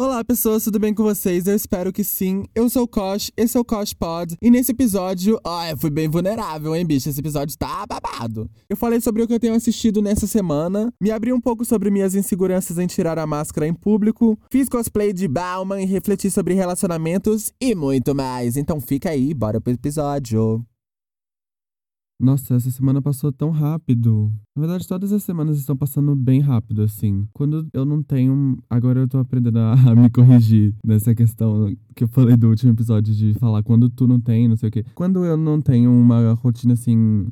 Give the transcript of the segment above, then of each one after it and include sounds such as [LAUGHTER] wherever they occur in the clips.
Olá, pessoas, tudo bem com vocês? Eu espero que sim. Eu sou o Kosh, esse é o Kosh Pod. E nesse episódio, ó, eu fui bem vulnerável, hein, bicho? Esse episódio tá babado. Eu falei sobre o que eu tenho assistido nessa semana, me abri um pouco sobre minhas inseguranças em tirar a máscara em público, fiz cosplay de Bauman e refleti sobre relacionamentos e muito mais. Então fica aí, bora pro episódio. Nossa, essa semana passou tão rápido. Na verdade, todas as semanas estão passando bem rápido, assim. Quando eu não tenho. Agora eu tô aprendendo a, me corrigir nessa questão que eu falei do último episódio de falar quando tu não tem, não sei o quê. Quando eu não tenho uma rotina assim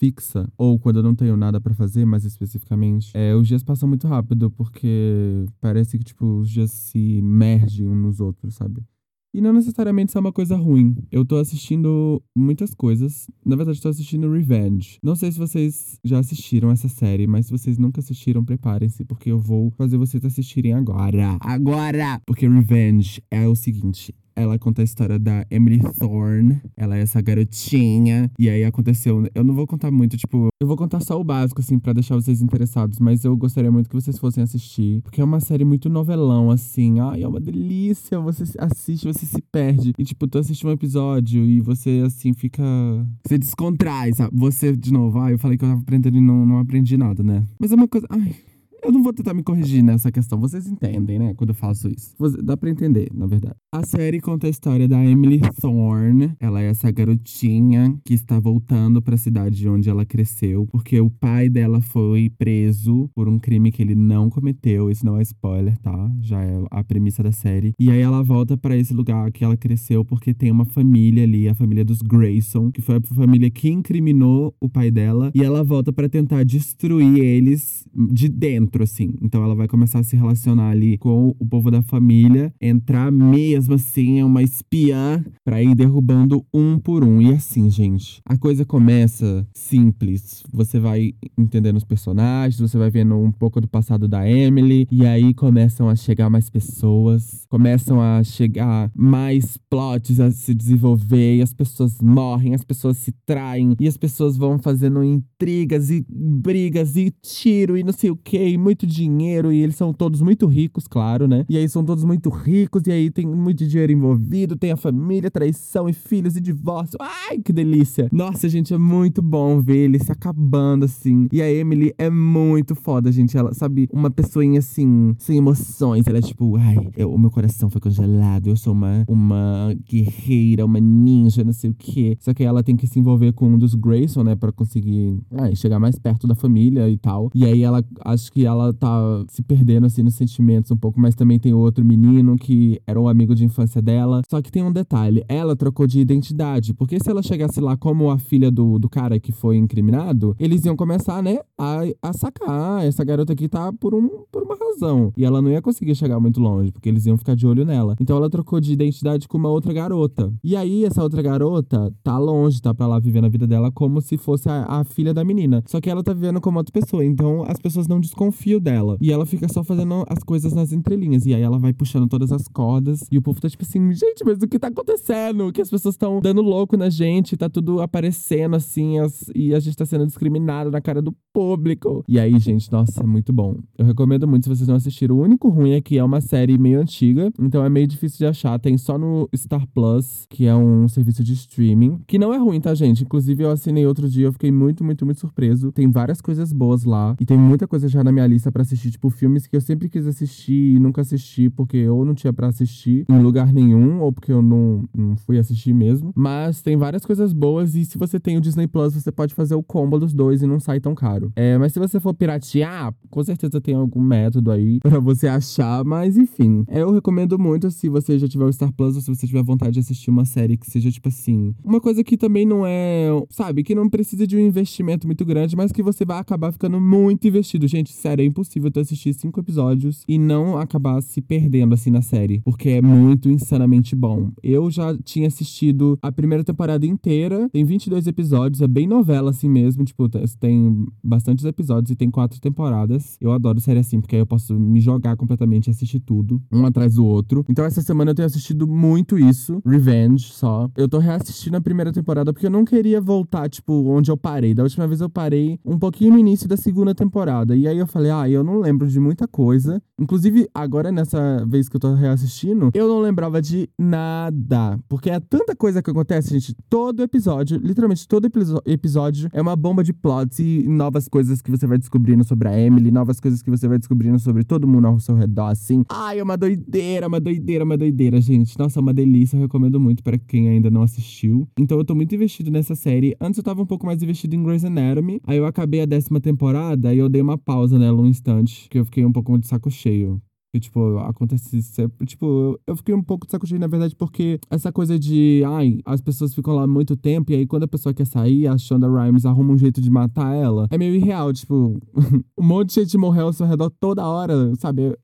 fixa, ou quando eu não tenho nada para fazer, mais especificamente, é, os dias passam muito rápido, porque parece que, tipo, os dias se mergem uns nos outros, sabe? E não necessariamente isso é uma coisa ruim. Eu tô assistindo muitas coisas. Na verdade, tô assistindo Revenge. Não sei se vocês já assistiram essa série, mas se vocês nunca assistiram, preparem-se, porque eu vou fazer vocês assistirem agora. Agora! Porque Revenge é o seguinte: ela conta a história da Emily Thorne. Ela é essa garotinha. E aí aconteceu. Eu não vou contar muito, tipo, eu vou contar só o básico, assim, para deixar vocês interessados. Mas eu gostaria muito que vocês fossem assistir. Porque é uma série muito novelão, assim. Ai, é uma delícia. Você assiste, você se perde. E, tipo, tu assiste um episódio e você, assim, fica. Você descontrai, sabe? Você, de novo, ai, eu falei que eu tava aprendendo e não, não aprendi nada, né? Mas é uma coisa. Ai. Eu não vou tentar me corrigir nessa questão. Vocês entendem, né? Quando eu faço isso. Dá pra entender, na verdade. A série conta a história da Emily Thorne. Ela é essa garotinha que está voltando para a cidade onde ela cresceu, porque o pai dela foi preso por um crime que ele não cometeu. Isso não é spoiler, tá? Já é a premissa da série. E aí ela volta para esse lugar que ela cresceu porque tem uma família ali, a família dos Grayson, que foi a família que incriminou o pai dela, e ela volta para tentar destruir eles de dentro, assim. Então ela vai começar a se relacionar ali com o povo da família, entrar mesmo assim é uma espiã para ir derrubando um por um. E assim, gente, a coisa começa simples. Você vai entendendo os personagens, você vai vendo um pouco do passado da Emily, e aí começam a chegar mais pessoas, começam a chegar mais plots a se desenvolver, e as pessoas morrem, as pessoas se traem, e as pessoas vão fazendo intrigas e brigas e tiro e não sei o que, muito dinheiro, e eles são todos muito ricos, claro, né? E aí são todos muito ricos, e aí tem muito dinheiro envolvido, tem a família, traição e filhos e divórcio. Ai, que delícia! Nossa, gente, é muito bom ver ele se acabando assim. E a Emily é muito foda, gente. Ela, sabe, uma pessoinha assim, sem emoções. Ela é tipo, ai, eu, o meu coração foi congelado. Eu sou uma, uma guerreira, uma ninja, não sei o quê. Só que ela tem que se envolver com um dos Grayson, né, pra conseguir ai, chegar mais perto da família e tal. E aí ela, acho que ela tá se perdendo assim nos sentimentos um pouco, mas também tem outro menino que era um amigo de infância dela. Só que tem um detalhe: ela trocou de identidade. Porque se ela chegasse lá como a filha do, do cara que foi incriminado, eles iam começar, né, a, a sacar. Ah, essa garota aqui tá por, um, por uma razão. E ela não ia conseguir chegar muito longe, porque eles iam ficar de olho nela. Então ela trocou de identidade com uma outra garota. E aí, essa outra garota tá longe, tá pra lá vivendo a vida dela como se fosse a, a filha da menina. Só que ela tá vivendo como outra pessoa. Então as pessoas não desconfiam dela. E ela fica só fazendo as coisas nas entrelinhas. E aí ela vai puxando todas as cordas. E o povo tá tipo assim, gente, mas o que tá acontecendo? Que as pessoas estão dando louco na gente, tá tudo aparecendo assim, as, e a gente tá sendo discriminado na cara do público. E aí, gente, nossa, é muito bom. Eu recomendo muito se vocês não assistiram. O único ruim é que é uma série meio antiga, então é meio difícil de achar. Tem só no Star Plus, que é um serviço de streaming, que não é ruim, tá, gente? Inclusive, eu assinei outro dia, eu fiquei muito, muito, muito surpreso. Tem várias coisas boas lá, e tem muita coisa já na minha lista para assistir, tipo filmes que eu sempre quis assistir e nunca assisti, porque eu não tinha para assistir em lugar nenhum, ou porque eu não, não fui assistir mesmo. Mas tem várias coisas boas, e se você tem o Disney Plus, você pode fazer o combo dos dois e não sai tão caro. É, mas se você for piratear, com certeza tem algum método aí [LAUGHS] para você achar, mas enfim. Eu recomendo muito se você já tiver o Star Plus ou se você tiver vontade de assistir uma série que seja, tipo assim, uma coisa que também não é, sabe, que não precisa de um investimento muito grande, mas que você vai acabar ficando muito investido. Gente, sério, é impossível tu assistir cinco episódios e não acabar se perdendo assim na série, porque é muito insanamente bom. Eu já tinha assistido a primeira temporada inteira, tem 22 episódios, é bem novela assim mesmo, tipo, tem bastantes episódios e tem quatro temporadas. Eu adoro série assim, porque aí eu posso me jogar completamente e assistir tudo, um atrás do outro. Então essa semana eu tenho assistido muito isso, Revenge só. Eu tô reassistindo a primeira temporada porque eu não queria voltar, tipo, onde eu parei. Da última vez eu parei um pouquinho no início da segunda temporada. E aí eu falei, falei, ah, eu não lembro de muita coisa. Inclusive, agora nessa vez que eu tô reassistindo, eu não lembrava de nada. Porque é tanta coisa que acontece, gente. Todo episódio, literalmente todo episódio, é uma bomba de plots e novas coisas que você vai descobrindo sobre a Emily, novas coisas que você vai descobrindo sobre todo mundo ao seu redor, assim. Ai, é uma doideira, uma doideira, uma doideira, gente. Nossa, é uma delícia. Eu recomendo muito para quem ainda não assistiu. Então eu tô muito investido nessa série. Antes eu tava um pouco mais investido em Grey's Anatomy. Aí eu acabei a décima temporada e eu dei uma pausa nela um instante, que eu fiquei um pouco de saco cheio. Que, tipo, acontece sempre. Tipo, eu fiquei um pouco de saco cheio, na verdade, porque essa coisa de. Ai, as pessoas ficam lá muito tempo e aí quando a pessoa quer sair, a Shonda Rhimes arruma um jeito de matar ela. É meio irreal, tipo, [LAUGHS] um monte de gente morreu ao seu redor toda hora, sabe?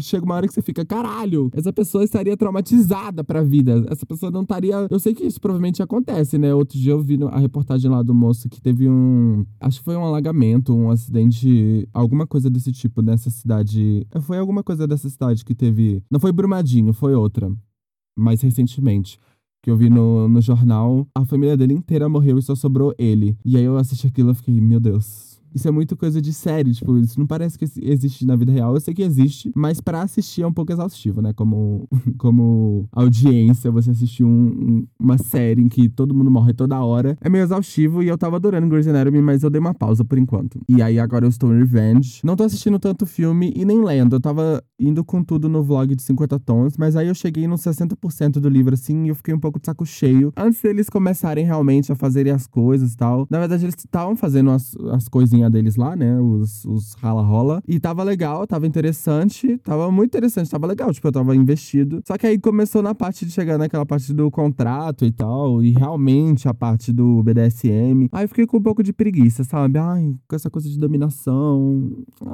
Chega uma hora que você fica, caralho, essa pessoa estaria traumatizada pra vida. Essa pessoa não estaria. Eu sei que isso provavelmente acontece, né? Outro dia eu vi a reportagem lá do moço que teve um. Acho que foi um alagamento, um acidente, alguma coisa desse tipo nessa cidade. Foi alguma coisa dessa cidade que teve. Não foi Brumadinho, foi outra. Mais recentemente. Que eu vi no, no jornal. A família dele inteira morreu e só sobrou ele. E aí eu assisti aquilo e fiquei, meu Deus isso é muito coisa de série, tipo, isso não parece que existe na vida real. Eu sei que existe, mas para assistir é um pouco exaustivo, né? Como, [LAUGHS] como audiência, você assistir um, uma série em que todo mundo morre toda hora. É meio exaustivo e eu tava adorando Grey's Anatomy, mas eu dei uma pausa por enquanto. E aí agora eu estou em Revenge. Não tô assistindo tanto filme e nem lendo. Eu tava indo com tudo no vlog de 50 tons, mas aí eu cheguei nos 60% do livro assim e eu fiquei um pouco de saco cheio. Antes deles começarem realmente a fazerem as coisas e tal. Na verdade, eles estavam fazendo as, as coisinhas deles lá, né? Os, os rala-rola. E tava legal, tava interessante, tava muito interessante, tava legal. Tipo, eu tava investido. Só que aí começou na parte de chegar naquela parte do contrato e tal, e realmente a parte do BDSM. Aí eu fiquei com um pouco de preguiça, sabe? Ai, com essa coisa de dominação.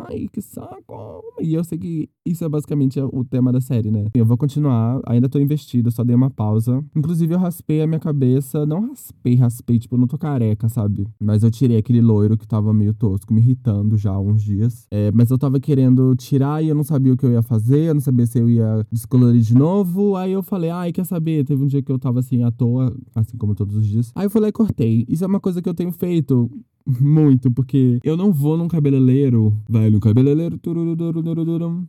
Ai, que saco. E eu sei que isso é basicamente o tema da série, né? Eu vou continuar, ainda tô investido, só dei uma pausa. Inclusive, eu raspei a minha cabeça. Não raspei, raspei, tipo, não tô careca, sabe? Mas eu tirei aquele loiro que tava meio tosco, me irritando já há uns dias. É, mas eu tava querendo tirar e eu não sabia o que eu ia fazer, eu não sabia se eu ia descolorir de novo. Aí eu falei, ai, quer saber? Teve um dia que eu tava assim à toa, assim como todos os dias. Aí eu falei, cortei. Isso é uma coisa que eu tenho feito muito, porque eu não vou num cabeleireiro, velho, cabeleireiro,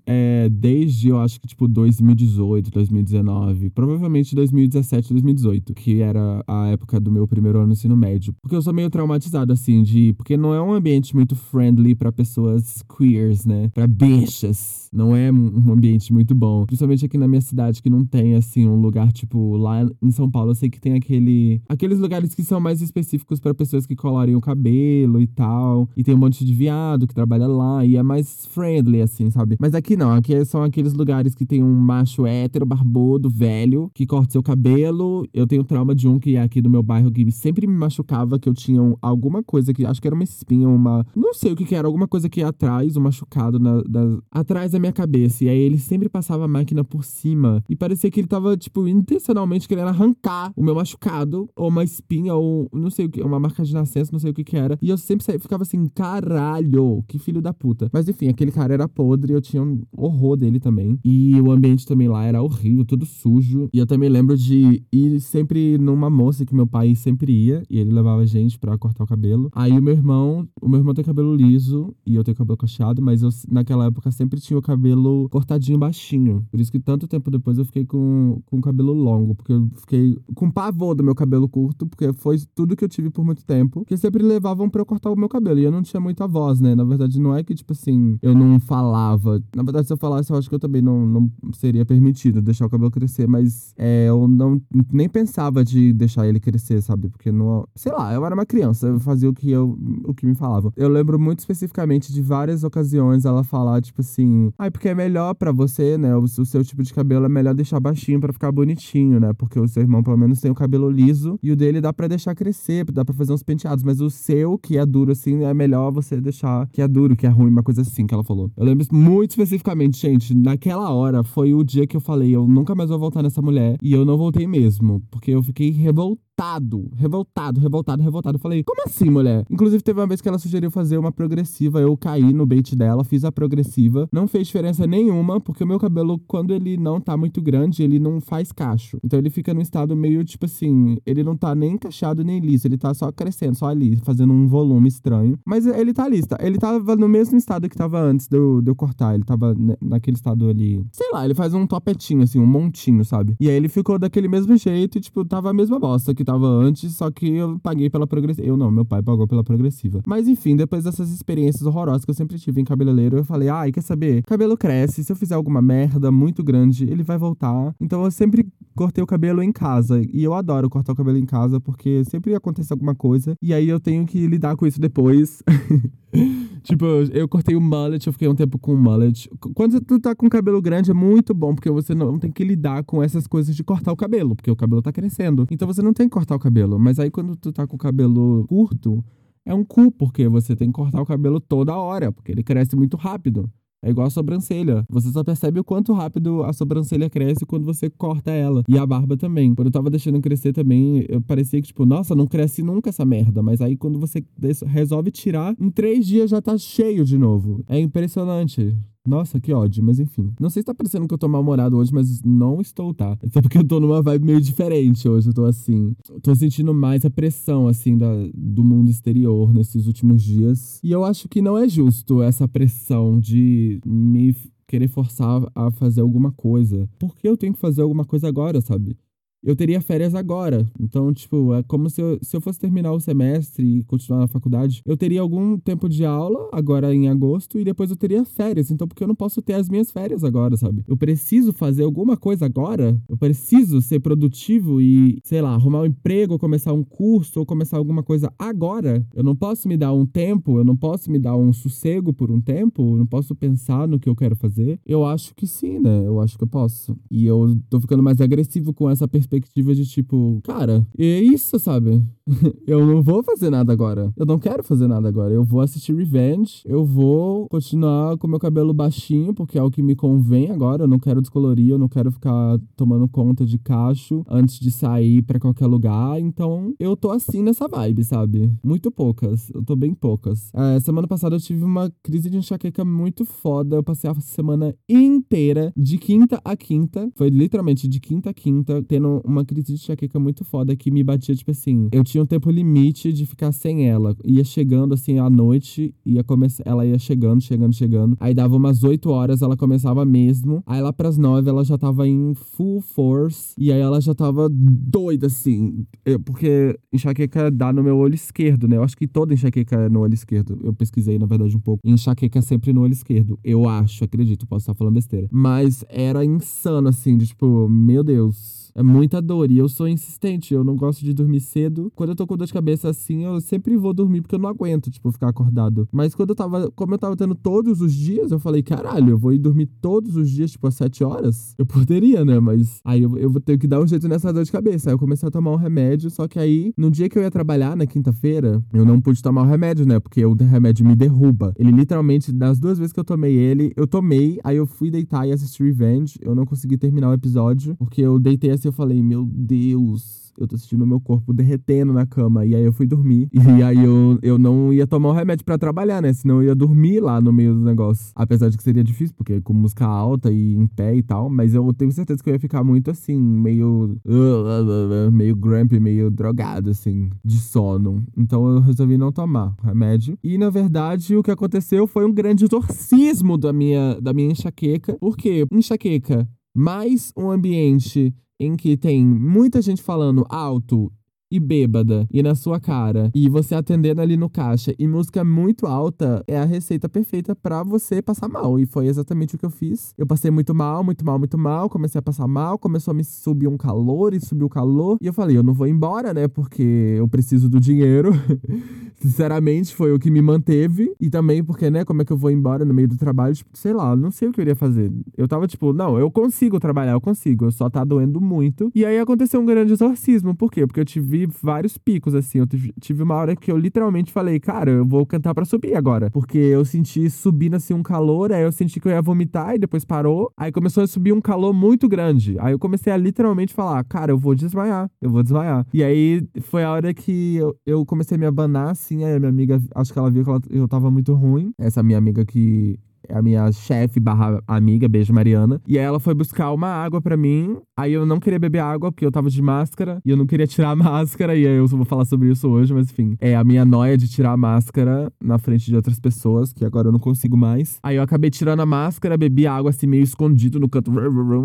é, desde eu acho que tipo 2018, 2019, provavelmente 2017, 2018, que era a época do meu primeiro ano no ensino médio. Porque eu sou meio traumatizado, assim, de. Porque não é um ambiente muito friendly para pessoas queers, né? Pra bichas. Não é um ambiente muito bom. Principalmente aqui na minha cidade, que não tem, assim, um lugar, tipo, lá em São Paulo, eu sei que tem aquele. Aqueles lugares que são mais específicos para pessoas que colorem o cabelo cabelo e tal. E tem um monte de viado que trabalha lá e é mais friendly, assim, sabe? Mas aqui não, aqui são aqueles lugares que tem um macho hétero, barbudo, velho, que corta seu cabelo. Eu tenho trauma de um que é aqui do meu bairro que sempre me machucava, que eu tinha alguma coisa que. Acho que era uma espinha, uma. Não sei o que, que era, alguma coisa que ia atrás, um machucado na, da, atrás da minha cabeça. E aí ele sempre passava a máquina por cima. E parecia que ele tava, tipo, intencionalmente querendo arrancar o meu machucado, ou uma espinha, ou não sei o que, uma marca de nascença, não sei o que que era. E eu sempre ficava assim, caralho, que filho da puta. Mas enfim, aquele cara era podre, eu tinha um horror dele também. E o ambiente também lá era horrível, tudo sujo. E eu também lembro de ir sempre numa moça que meu pai sempre ia, e ele levava a gente pra cortar o cabelo. Aí o meu irmão, o meu irmão tem cabelo liso e eu tenho cabelo cacheado, mas eu naquela época sempre tinha o cabelo cortadinho baixinho. Por isso que tanto tempo depois eu fiquei com, com o cabelo longo, porque eu fiquei com pavor do meu cabelo curto, porque foi tudo que eu tive por muito tempo. Que sempre levavam pediam pra eu cortar o meu cabelo. E eu não tinha muita voz, né? Na verdade, não é que, tipo assim, eu não falava. Na verdade, se eu falasse, eu acho que eu também não, não seria permitido deixar o cabelo crescer. Mas é, eu não nem pensava de deixar ele crescer, sabe? Porque não. Sei lá, eu era uma criança, eu fazia o que eu o que me falavam. Eu lembro muito especificamente de várias ocasiões ela falar, tipo assim, ai, ah, porque é melhor para você, né? O, o, seu tipo de cabelo é melhor deixar baixinho para ficar bonitinho, né? Porque o seu irmão, pelo menos, tem o cabelo liso e o dele dá para deixar crescer, dá para fazer uns penteados, mas o seu que é duro assim, é melhor você deixar que é duro, que é ruim, uma coisa assim que ela falou. Eu lembro muito especificamente, gente, naquela hora foi o dia que eu falei, eu nunca mais vou voltar nessa mulher. E eu não voltei mesmo, porque eu fiquei revoltada revoltado, revoltado, revoltado, revoltado. Eu falei, como assim, mulher? Inclusive, teve uma vez que ela sugeriu fazer uma progressiva, eu caí no bait dela, fiz a progressiva. Não fez diferença nenhuma, porque o meu cabelo, quando ele não tá muito grande, ele não faz cacho. Então ele fica num estado meio, tipo assim, ele não tá nem encaixado nem liso, ele tá só crescendo, só ali, fazendo um volume estranho. Mas ele tá ali, tá, ele tava no mesmo estado que tava antes de eu, de eu cortar. Ele tava naquele estado ali. Sei lá, ele faz um topetinho, assim, um montinho, sabe? E aí ele ficou daquele mesmo jeito e, tipo, tava a mesma bosta que tava antes, só que eu paguei pela progressiva. Eu não, meu pai pagou pela progressiva. Mas enfim, depois dessas experiências horrorosas que eu sempre tive em cabeleireiro, eu falei, ai, quer saber? Cabelo cresce, se eu fizer alguma merda muito grande, ele vai voltar. Então eu sempre cortei o cabelo em casa. E eu adoro cortar o cabelo em casa, porque sempre acontece alguma coisa. E aí eu tenho que lidar com isso depois. [LAUGHS] tipo, eu cortei o mullet, eu fiquei um tempo com o mullet. Quando tu tá com cabelo grande é muito bom, porque você não tem que lidar com essas coisas de cortar o cabelo, porque o cabelo tá crescendo. Então você não tem cortar o cabelo. Mas aí quando tu tá com o cabelo curto, é um cu, porque você tem que cortar o cabelo toda hora, porque ele cresce muito rápido. É igual a sobrancelha. Você só percebe o quanto rápido a sobrancelha cresce quando você corta ela. E a barba também. Quando eu tava deixando crescer também, eu parecia que, tipo, nossa, não cresce nunca essa merda. Mas aí quando você resolve tirar, em três dias já tá cheio de novo. É impressionante. Nossa, que ódio, mas enfim. Não sei se tá parecendo que eu tô mal-humorado hoje, mas não estou, tá? É só porque eu tô numa vibe meio diferente hoje. Eu tô assim. Tô sentindo mais a pressão, assim, da, do mundo exterior nesses últimos dias. E eu acho que não é justo essa pressão de me querer forçar a fazer alguma coisa. Por que eu tenho que fazer alguma coisa agora, sabe? Eu teria férias agora. Então, tipo, é como se eu, se eu fosse terminar o semestre e continuar na faculdade, eu teria algum tempo de aula, agora em agosto, e depois eu teria férias. Então, porque eu não posso ter as minhas férias agora, sabe? Eu preciso fazer alguma coisa agora. Eu preciso ser produtivo e, sei lá, arrumar um emprego, ou começar um curso, ou começar alguma coisa agora. Eu não posso me dar um tempo, eu não posso me dar um sossego por um tempo, eu não posso pensar no que eu quero fazer. Eu acho que sim, né? Eu acho que eu posso. E eu tô ficando mais agressivo com essa perspectiva perspectiva de tipo, cara, é isso, sabe? [LAUGHS] eu não vou fazer nada agora. Eu não quero fazer nada agora. Eu vou assistir Revenge. Eu vou continuar com meu cabelo baixinho, porque é o que me convém agora. Eu não quero descolorir, eu não quero ficar tomando conta de cacho antes de sair para qualquer lugar. Então, eu tô assim nessa vibe, sabe? Muito poucas. Eu tô bem poucas. É, semana passada eu tive uma crise de enxaqueca muito foda. Eu passei a semana inteira, de quinta a quinta. Foi literalmente de quinta a quinta, tendo uma crise de enxaqueca muito foda que me batia, tipo assim. Eu tinha um tempo limite de ficar sem ela. Ia chegando assim à noite, ia começar. Ela ia chegando, chegando, chegando. Aí dava umas 8 horas, ela começava mesmo. Aí lá pras 9 ela já tava em full force. E aí ela já tava doida, assim. Eu, porque enxaqueca dá no meu olho esquerdo, né? Eu acho que toda enxaqueca é no olho esquerdo. Eu pesquisei, na verdade, um pouco. Enxaqueca é sempre no olho esquerdo. Eu acho, acredito, posso estar falando besteira. Mas era insano, assim, de tipo, meu Deus é muita dor. E eu sou insistente, eu não gosto de dormir cedo. Quando eu tô com dor de cabeça assim, eu sempre vou dormir porque eu não aguento, tipo, ficar acordado. Mas quando eu tava, como eu tava tendo todos os dias, eu falei, caralho, eu vou ir dormir todos os dias, tipo, às sete horas? Eu poderia, né? Mas aí eu, eu vou ter que dar um jeito nessa dor de cabeça. Aí eu comecei a tomar um remédio, só que aí, no dia que eu ia trabalhar, na quinta-feira, eu não pude tomar o remédio, né? Porque o remédio me derruba. Ele literalmente, das duas vezes que eu tomei ele, eu tomei, aí eu fui deitar e assistir Revenge. Eu não consegui terminar o episódio, porque eu deitei assim, eu falei, meu Deus eu tô sentindo o meu corpo derretendo na cama. E aí eu fui dormir. E aí eu, eu não ia tomar o um remédio para trabalhar, né? Senão eu ia dormir lá no meio do negócio. Apesar de que seria difícil, porque com música alta e em pé e tal. Mas eu tenho certeza que eu ia ficar muito assim, meio. [LAUGHS] meio grumpy, meio drogado, assim, de sono. Então eu resolvi não tomar remédio. E na verdade, o que aconteceu foi um grande torcismo da minha, da minha enxaqueca. Por quê? Enxaqueca mais um ambiente em que tem muita gente falando alto e bêbada e na sua cara e você atendendo ali no caixa e música muito alta é a receita perfeita para você passar mal e foi exatamente o que eu fiz. Eu passei muito mal, muito mal, muito mal, comecei a passar mal, começou a me subir um calor e subiu o calor e eu falei, eu não vou embora, né? Porque eu preciso do dinheiro. [LAUGHS] Sinceramente, foi o que me manteve. E também porque, né, como é que eu vou embora no meio do trabalho? Tipo, sei lá, não sei o que eu iria fazer. Eu tava tipo, não, eu consigo trabalhar, eu consigo. Eu só tá doendo muito. E aí aconteceu um grande exorcismo. Por quê? Porque eu tive vários picos, assim. Eu tive uma hora que eu literalmente falei, cara, eu vou cantar para subir agora. Porque eu senti subindo assim um calor, aí eu senti que eu ia vomitar e depois parou. Aí começou a subir um calor muito grande. Aí eu comecei a literalmente falar, cara, eu vou desmaiar, eu vou desmaiar. E aí foi a hora que eu, eu comecei a me abanar, assim. Aí a minha amiga, acho que ela viu que ela, eu tava muito ruim. Essa minha amiga que a minha chefe barra amiga, beijo Mariana. E ela foi buscar uma água para mim. Aí eu não queria beber água porque eu tava de máscara e eu não queria tirar a [LAUGHS] máscara. E aí eu vou falar sobre isso hoje, mas enfim. É a minha noia de tirar a máscara na frente de outras pessoas, que agora eu não consigo mais. Aí eu acabei tirando a máscara, bebi água assim meio escondido no canto.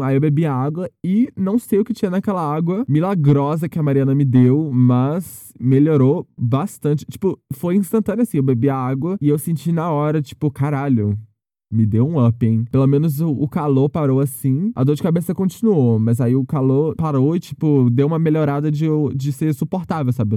Aí eu bebi água e não sei o que tinha naquela água milagrosa que a Mariana me deu, mas melhorou bastante. Tipo, foi instantâneo assim. Eu bebi a água e eu senti na hora, tipo, caralho me deu um up, hein? Pelo menos o, calor parou assim. A dor de cabeça continuou, mas aí o calor parou e, tipo, deu uma melhorada de, de ser suportável, sabe?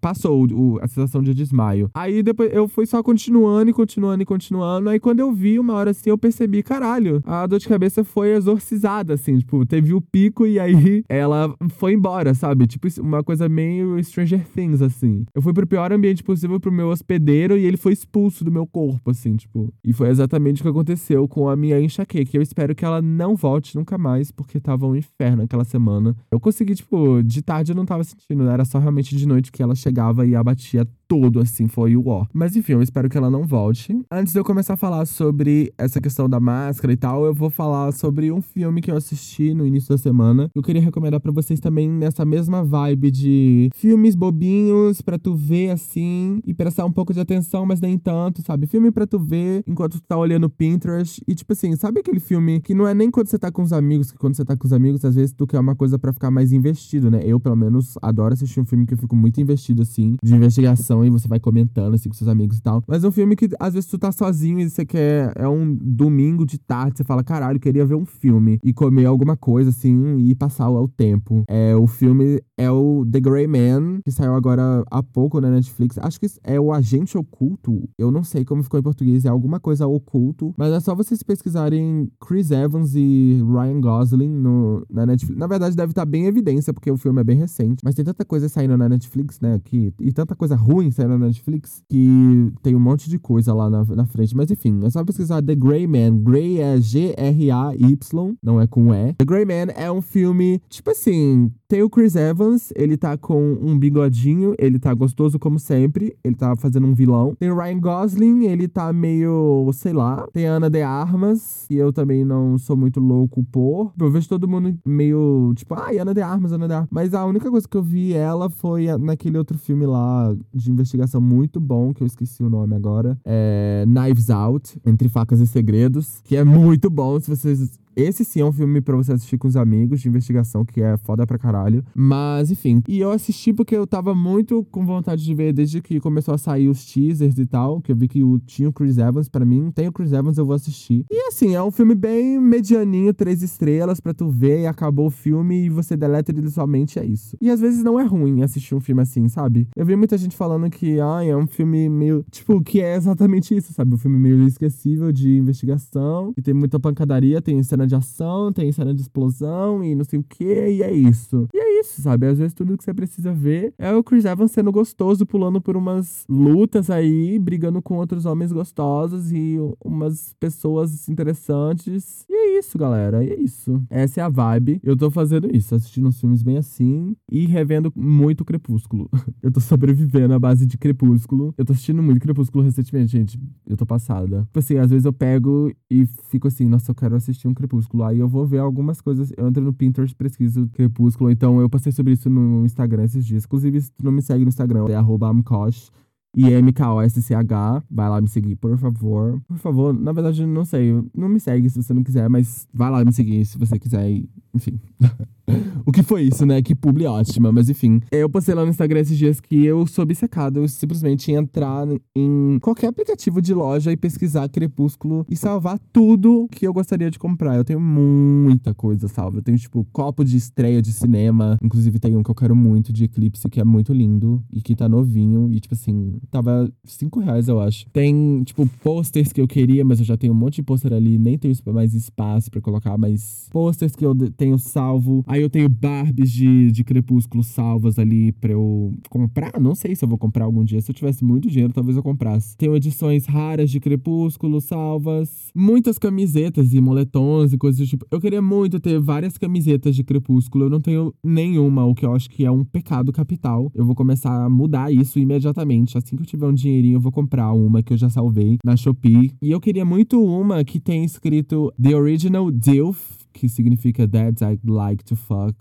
Passou o, a sensação de desmaio. Aí depois eu fui só continuando e continuando e continuando. Aí quando eu vi uma hora assim, eu percebi, caralho, a dor de cabeça foi exorcizada, assim. Tipo, teve o pico e aí [LAUGHS] ela foi embora, sabe? Tipo, uma coisa meio Stranger Things, assim. Eu fui pro pior ambiente possível pro meu hospedeiro e ele foi expulso do meu corpo, assim, tipo. E foi exatamente o que aconteceu com a minha enxaqueca. Eu espero que ela não volte nunca mais, porque tava um inferno aquela semana. Eu consegui, tipo, de tarde eu não tava sentindo, né? Era só realmente de noite que ela chegava e abatia todo, assim, foi o ó. Mas enfim, eu espero que ela não volte. Antes de eu começar a falar sobre essa questão da máscara e tal, eu vou falar sobre um filme que eu assisti no início da semana. Eu queria recomendar para vocês também nessa mesma vibe de filmes bobinhos para tu ver assim e prestar um pouco de atenção, mas nem tanto, sabe? Filme para tu ver enquanto tu tá olhando Pinterest e tipo assim, sabe aquele filme que não é nem quando você tá com os amigos, que quando você tá com os amigos, às vezes tu quer uma coisa para ficar mais investido, né? Eu, pelo menos, adoro assistir um filme que eu fico muito investido assim, de investigação e você vai comentando assim com seus amigos e tal. Mas é um filme que às vezes tu tá sozinho e você quer. É um domingo de tarde, você fala, caralho, queria ver um filme e comer alguma coisa assim e passar o tempo. É, o filme é o The Grey Man, que saiu agora há pouco na Netflix. Acho que é o Agente Oculto. Eu não sei como ficou em português, é alguma coisa oculto. Mas é só vocês pesquisarem Chris Evans e Ryan Gosling no, na Netflix. Na verdade, deve estar tá bem em evidência, porque o filme é bem recente. Mas tem tanta coisa saindo na Netflix, né? Que, e tanta coisa ruim saindo na Netflix, que tem um monte de coisa lá na, na frente. Mas enfim, é só pesquisar The Grey Man. Grey é G-R-A-Y, não é com E. The Grey Man é um filme, tipo assim, tem o Chris Evans, ele tá com um bigodinho, ele tá gostoso como sempre, ele tá fazendo um vilão. Tem Ryan Gosling, ele tá meio, sei lá. Tem Ana de Armas, e eu também não sou muito louco por. Eu vejo todo mundo meio, tipo, ah, Ana de Armas, Ana de Armas. Mas a única coisa que eu vi ela foi naquele outro filme lá de investigação muito bom, que eu esqueci o nome agora. É Knives Out, Entre Facas e Segredos, que é muito bom. Se vocês esse sim é um filme pra você assistir com os amigos de investigação, que é foda pra caralho. Mas, enfim. E eu assisti porque eu tava muito com vontade de ver desde que começou a sair os teasers e tal. Que eu vi que tinha o Chris Evans pra mim. Tem o Chris Evans, eu vou assistir. E assim, é um filme bem medianinho, três estrelas pra tu ver e acabou o filme e você deleta ele somente, é isso. E às vezes não é ruim assistir um filme assim, sabe? Eu vi muita gente falando que, ah, é um filme meio. Tipo, que é exatamente isso, sabe? Um filme meio esquecível de investigação. E tem muita pancadaria, tem cena de ação, tem cena de explosão e não sei o que, e é isso. E é isso, sabe? Às vezes tudo que você precisa ver é o Chris Evans sendo gostoso, pulando por umas lutas aí, brigando com outros homens gostosos e umas pessoas interessantes. E é isso, galera. E é isso. Essa é a vibe. Eu tô fazendo isso, assistindo uns filmes bem assim e revendo muito Crepúsculo. [LAUGHS] eu tô sobrevivendo à base de Crepúsculo. Eu tô assistindo muito Crepúsculo recentemente, gente. Eu tô passada. Tipo assim, às vezes eu pego e fico assim, nossa, eu quero assistir um Crepúsculo. Crepúsculo. Aí eu vou ver algumas coisas. Eu entro no Pinterest, pesquiso Crepúsculo. Então eu passei sobre isso no Instagram esses dias. Inclusive, se tu não me segue no Instagram, é amkosh. I-M-K-O-S-C-H. Vai lá me seguir, por favor. Por favor, na verdade, não sei. Não me segue se você não quiser, mas vai lá me seguir se você quiser. Enfim. [LAUGHS] [LAUGHS] o que foi isso, né? Que publi ótima. Mas enfim, eu postei lá no Instagram esses dias que eu sou obcecado. Eu simplesmente entrar em qualquer aplicativo de loja e pesquisar Crepúsculo e salvar tudo que eu gostaria de comprar. Eu tenho muita coisa salva. Eu tenho, tipo, copo de estreia de cinema. Inclusive, tem um que eu quero muito de Eclipse, que é muito lindo e que tá novinho. E, tipo assim, tava 5 reais, eu acho. Tem, tipo, posters que eu queria, mas eu já tenho um monte de pôster ali. Nem tenho mais espaço para colocar mais posters que eu tenho salvo. Aí eu tenho Barbies de, de Crepúsculo salvas ali pra eu comprar. Não sei se eu vou comprar algum dia. Se eu tivesse muito dinheiro, talvez eu comprasse. Tenho edições raras de Crepúsculo salvas. Muitas camisetas e moletons e coisas do tipo. Eu queria muito ter várias camisetas de Crepúsculo. Eu não tenho nenhuma, o que eu acho que é um pecado capital. Eu vou começar a mudar isso imediatamente. Assim que eu tiver um dinheirinho, eu vou comprar uma que eu já salvei na Shopee. E eu queria muito uma que tem escrito The Original DILF que significa Dads I'd Like to Fuck.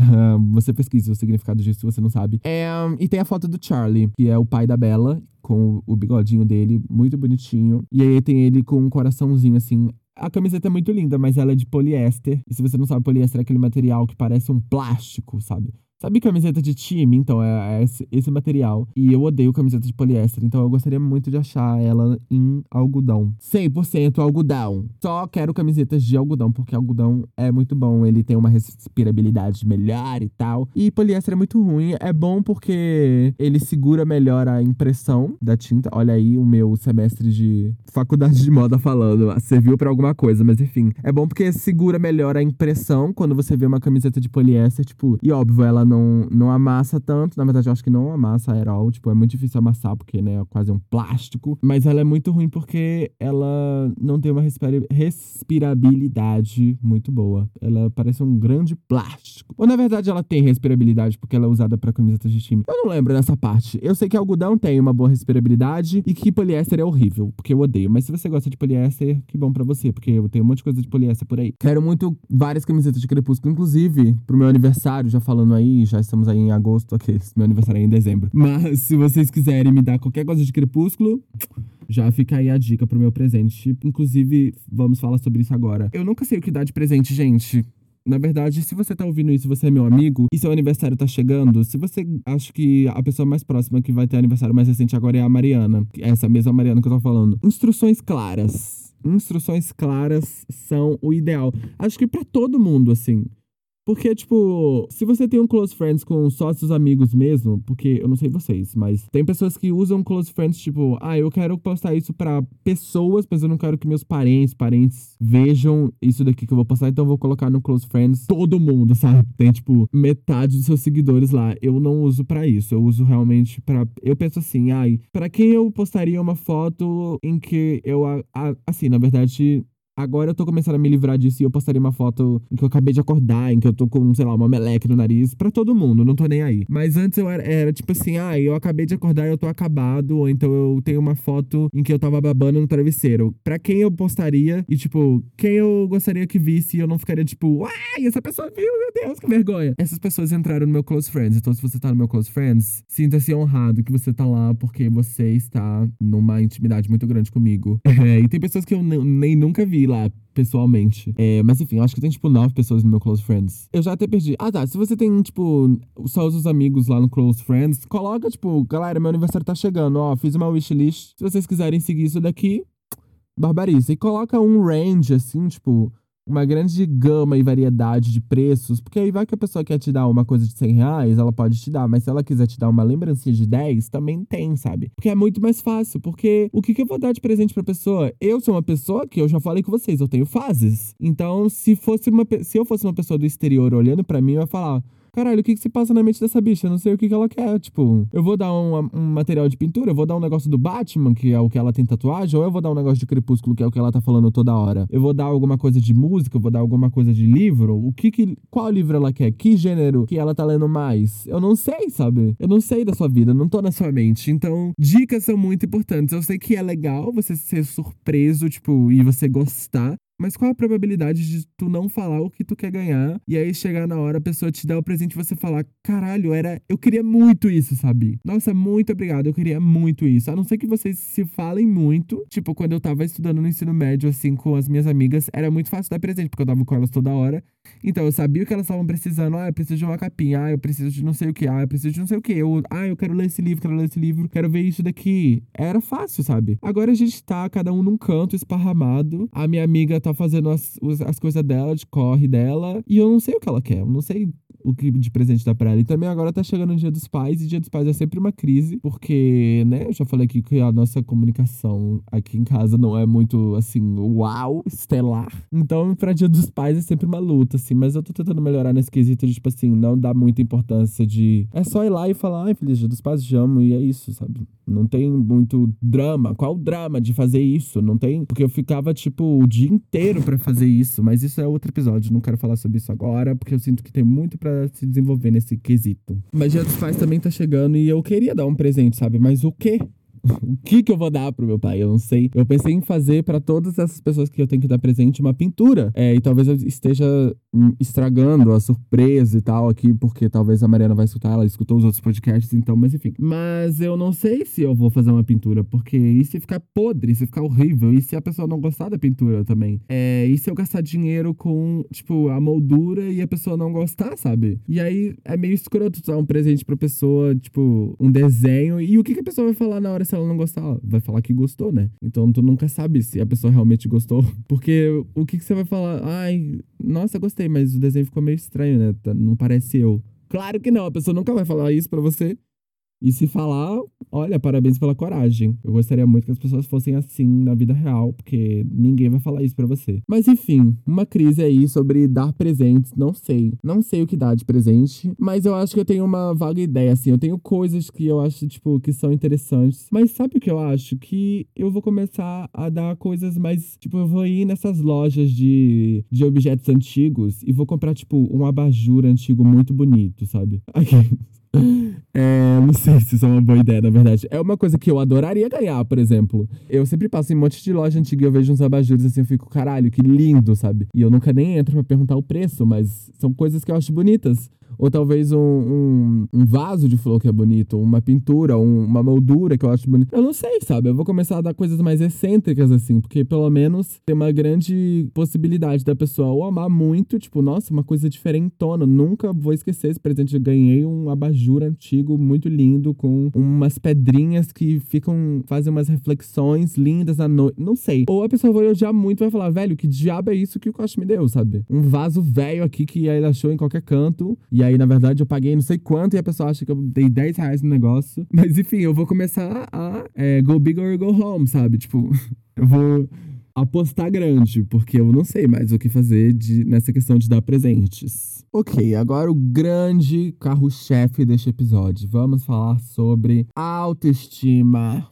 Um, você pesquisa o significado disso se você não sabe. É, um, e tem a foto do Charlie, que é o pai da Bella, com o bigodinho dele, muito bonitinho. E aí tem ele com um coraçãozinho assim. A camiseta é muito linda, mas ela é de poliéster. E se você não sabe, poliéster é aquele material que parece um plástico, sabe? Sabe camiseta de time? Então, é, é esse, esse, material. E eu odeio camiseta de poliéster, então eu gostaria muito de achar ela em algodão. 100% algodão. Só quero camisetas de algodão, porque algodão é muito bom. Ele tem uma respirabilidade melhor e tal. E poliéster é muito ruim. É bom porque ele segura melhor a impressão da tinta. Olha aí o meu semestre de faculdade de moda falando. Serviu para alguma coisa, mas enfim. É bom porque segura melhor a impressão quando você vê uma camiseta de poliéster, tipo, e óbvio, ela não, não amassa tanto. Na verdade, eu acho que não amassa aerol. Tipo, é muito difícil amassar, porque, né, é quase um plástico. Mas ela é muito ruim porque ela não tem uma respirabilidade muito boa. Ela parece um grande plástico. Ou, na verdade, ela tem respirabilidade, porque ela é usada para camisetas de time. Eu não lembro dessa parte. Eu sei que algodão tem uma boa respirabilidade e que poliéster é horrível, porque eu odeio. Mas se você gosta de poliéster, que bom para você, porque eu tenho um monte de coisa de poliéster por aí. Quero muito várias camisetas de crepúsculo, inclusive, pro meu aniversário, já falando aí, já estamos aí em agosto, ok, [LAUGHS] meu aniversário é em dezembro. Mas se vocês quiserem me dar qualquer coisa de crepúsculo, já fica aí a dica pro meu presente. Inclusive, vamos falar sobre isso agora. Eu nunca sei o que dar de presente, gente. Na verdade, se você tá ouvindo isso, você é meu amigo, e seu aniversário tá chegando, se você acha que a pessoa mais próxima que vai ter aniversário mais recente agora é a Mariana, essa mesma Mariana que eu tô falando. Instruções claras. Instruções claras são o ideal. Acho que para todo mundo, assim. Porque, tipo, se você tem um close friends com sócios amigos mesmo, porque eu não sei vocês, mas tem pessoas que usam close friends, tipo, ah, eu quero postar isso para pessoas, mas eu não quero que meus parentes, parentes vejam isso daqui que eu vou postar, então eu vou colocar no close friends todo mundo, [LAUGHS] sabe? Tem, tipo, metade dos seus seguidores lá. Eu não uso para isso. Eu uso realmente para Eu penso assim, ai, para quem eu postaria uma foto em que eu. Assim, na verdade, Agora eu tô começando a me livrar disso e eu postaria uma foto em que eu acabei de acordar, em que eu tô com, sei lá, uma meleque no nariz, pra todo mundo, não tô nem aí. Mas antes eu era, era tipo assim, ah, eu acabei de acordar e eu tô acabado, ou então eu tenho uma foto em que eu tava babando no travesseiro. Pra quem eu postaria e, tipo, quem eu gostaria que visse e eu não ficaria, tipo, ai, essa pessoa viu, meu Deus, que vergonha. Essas pessoas entraram no meu Close Friends, então se você tá no meu Close Friends, sinta-se honrado que você tá lá porque você está numa intimidade muito grande comigo. [LAUGHS] É, e tem pessoas que eu nem nunca vi lá pessoalmente. É, mas enfim, eu acho que tem, tipo, nove pessoas no meu Close Friends. Eu já até perdi. Ah, tá. Se você tem, tipo, só os seus amigos lá no Close Friends, coloca, tipo, galera, meu aniversário tá chegando, ó, fiz uma wishlist. Se vocês quiserem seguir isso daqui, barbariza. E coloca um range, assim, tipo, uma grande gama e variedade de preços, porque aí vai que a pessoa quer te dar uma coisa de 100 reais, ela pode te dar, mas se ela quiser te dar uma lembrancinha de 10, também tem, sabe? Porque é muito mais fácil, porque o que, que eu vou dar de presente pra pessoa? Eu sou uma pessoa que eu já falei com vocês, eu tenho fases. Então, se fosse uma se eu fosse uma pessoa do exterior olhando para mim, eu ia falar: caralho, o que, que se passa na mente dessa bicha? Eu não sei o que, que ela quer. Tipo, eu vou dar um, um, material de pintura, eu vou dar um negócio do Batman, que é o que ela tem tatuagem, ou eu vou dar um negócio de crepúsculo, que é o que ela tá falando toda hora. Eu vou dar alguma coisa de música, eu vou dar alguma coisa de livro. O que que. Qual livro ela quer? Que gênero que ela tá lendo mais? Eu não sei, sabe? Eu não sei da sua vida, não tô na sua mente. Então, dicas são muito importantes. Eu sei que é legal você ser surpreso, tipo, e você gostar. Mas qual a probabilidade de tu não falar o que tu quer ganhar e aí chegar na hora a pessoa te dar o presente e você falar: "Caralho, era, eu queria muito isso, sabe? Nossa, muito obrigado, eu queria muito isso". A não ser que vocês se falem muito, tipo, quando eu tava estudando no ensino médio assim com as minhas amigas, era muito fácil dar presente porque eu tava com elas toda hora. Então, eu sabia que elas estavam precisando. Ah, eu preciso de uma capinha. Ah, eu preciso de não sei o que. Ah, eu preciso de não sei o que. Eu, ah, eu quero ler esse livro, quero ler esse livro, quero ver isso daqui. Era fácil, sabe? Agora a gente tá, cada um num canto, esparramado. A minha amiga tá fazendo as, as coisas dela, de corre dela. E eu não sei o que ela quer. Eu não sei o que de presente dar pra ela. E também agora tá chegando o Dia dos Pais, e Dia dos Pais é sempre uma crise, porque, né, eu já falei aqui que a nossa comunicação aqui em casa não é muito, assim, uau, estelar. Então, pra Dia dos Pais é sempre uma luta, assim, mas eu tô tentando melhorar nesse quesito de, tipo assim, não dar muita importância de. É só ir lá e falar, ai, feliz Dia dos Pais, te amo, e é isso, sabe? Não tem muito drama. Qual o drama de fazer isso? Não tem. Porque eu ficava, tipo, o dia inteiro para fazer isso. Mas isso é outro episódio. Não quero falar sobre isso agora, porque eu sinto que tem muito para se desenvolver nesse quesito. Mas Dia dos Pais também tá chegando e eu queria dar um presente, sabe? Mas o quê? [LAUGHS] o que que eu vou dar pro meu pai? Eu não sei. Eu pensei em fazer para todas essas pessoas que eu tenho que dar presente uma pintura. É, e talvez eu esteja hum, estragando a surpresa e tal aqui, porque talvez a Mariana vai escutar, ela escutou os outros podcasts, então, mas enfim. Mas eu não sei se eu vou fazer uma pintura, porque e se ficar podre, se ficar horrível, e se a pessoa não gostar da pintura também? É, e se eu gastar dinheiro com, tipo, a moldura e a pessoa não gostar, sabe? E aí é meio escroto dar um presente pra pessoa, tipo, um desenho, e o que, que a pessoa vai falar na hora se ela não gostar, vai falar que gostou, né? Então tu nunca sabe se a pessoa realmente gostou. [LAUGHS] Porque o que, que você vai falar? Ai, nossa, gostei, mas o desenho ficou meio estranho, né? Não parece eu. Claro que não, a pessoa nunca vai falar isso pra você. E se falar, olha, parabéns pela coragem. Eu gostaria muito que as pessoas fossem assim na vida real, porque ninguém vai falar isso para você. Mas enfim, uma crise aí sobre dar presentes, não sei. Não sei o que dar de presente, mas eu acho que eu tenho uma vaga ideia, assim. Eu tenho coisas que eu acho, tipo, que são interessantes. Mas sabe o que eu acho? Que eu vou começar a dar coisas mais. Tipo, eu vou ir nessas lojas de, de objetos antigos e vou comprar, tipo, um abajur antigo muito bonito, sabe? [LAUGHS] Aqui. É, não sei se isso é uma boa ideia, na verdade. É uma coisa que eu adoraria ganhar, por exemplo. Eu sempre passo em um monte de loja antiga e eu vejo uns abajures assim, eu fico, caralho, que lindo, sabe? E eu nunca nem entro pra perguntar o preço, mas são coisas que eu acho bonitas. Ou talvez um, um, um, vaso de flor que é bonito, uma pintura, um, uma moldura que eu acho bonito. Eu não sei, sabe? Eu vou começar a dar coisas mais excêntricas, assim, porque pelo menos tem uma grande possibilidade da pessoa ou amar muito, tipo, nossa, uma coisa diferentona. Nunca vou esquecer esse presente. Eu ganhei um abajur antigo, muito lindo, com umas pedrinhas que ficam, fazem umas reflexões lindas à noite. Não sei. Ou a pessoa vai elogiar muito e vai falar, velho, que diabo é isso que o Costa me deu, sabe? Um vaso velho aqui que ele achou em qualquer canto. E aí, na verdade, eu paguei não sei quanto e a pessoa acha que eu dei 10 reais no negócio. Mas enfim, eu vou começar a é, go big or go home, sabe? Tipo, [LAUGHS] eu vou apostar grande, porque eu não sei mais o que fazer de, nessa questão de dar presentes. Ok, agora o grande carro-chefe deste episódio. Vamos falar sobre autoestima.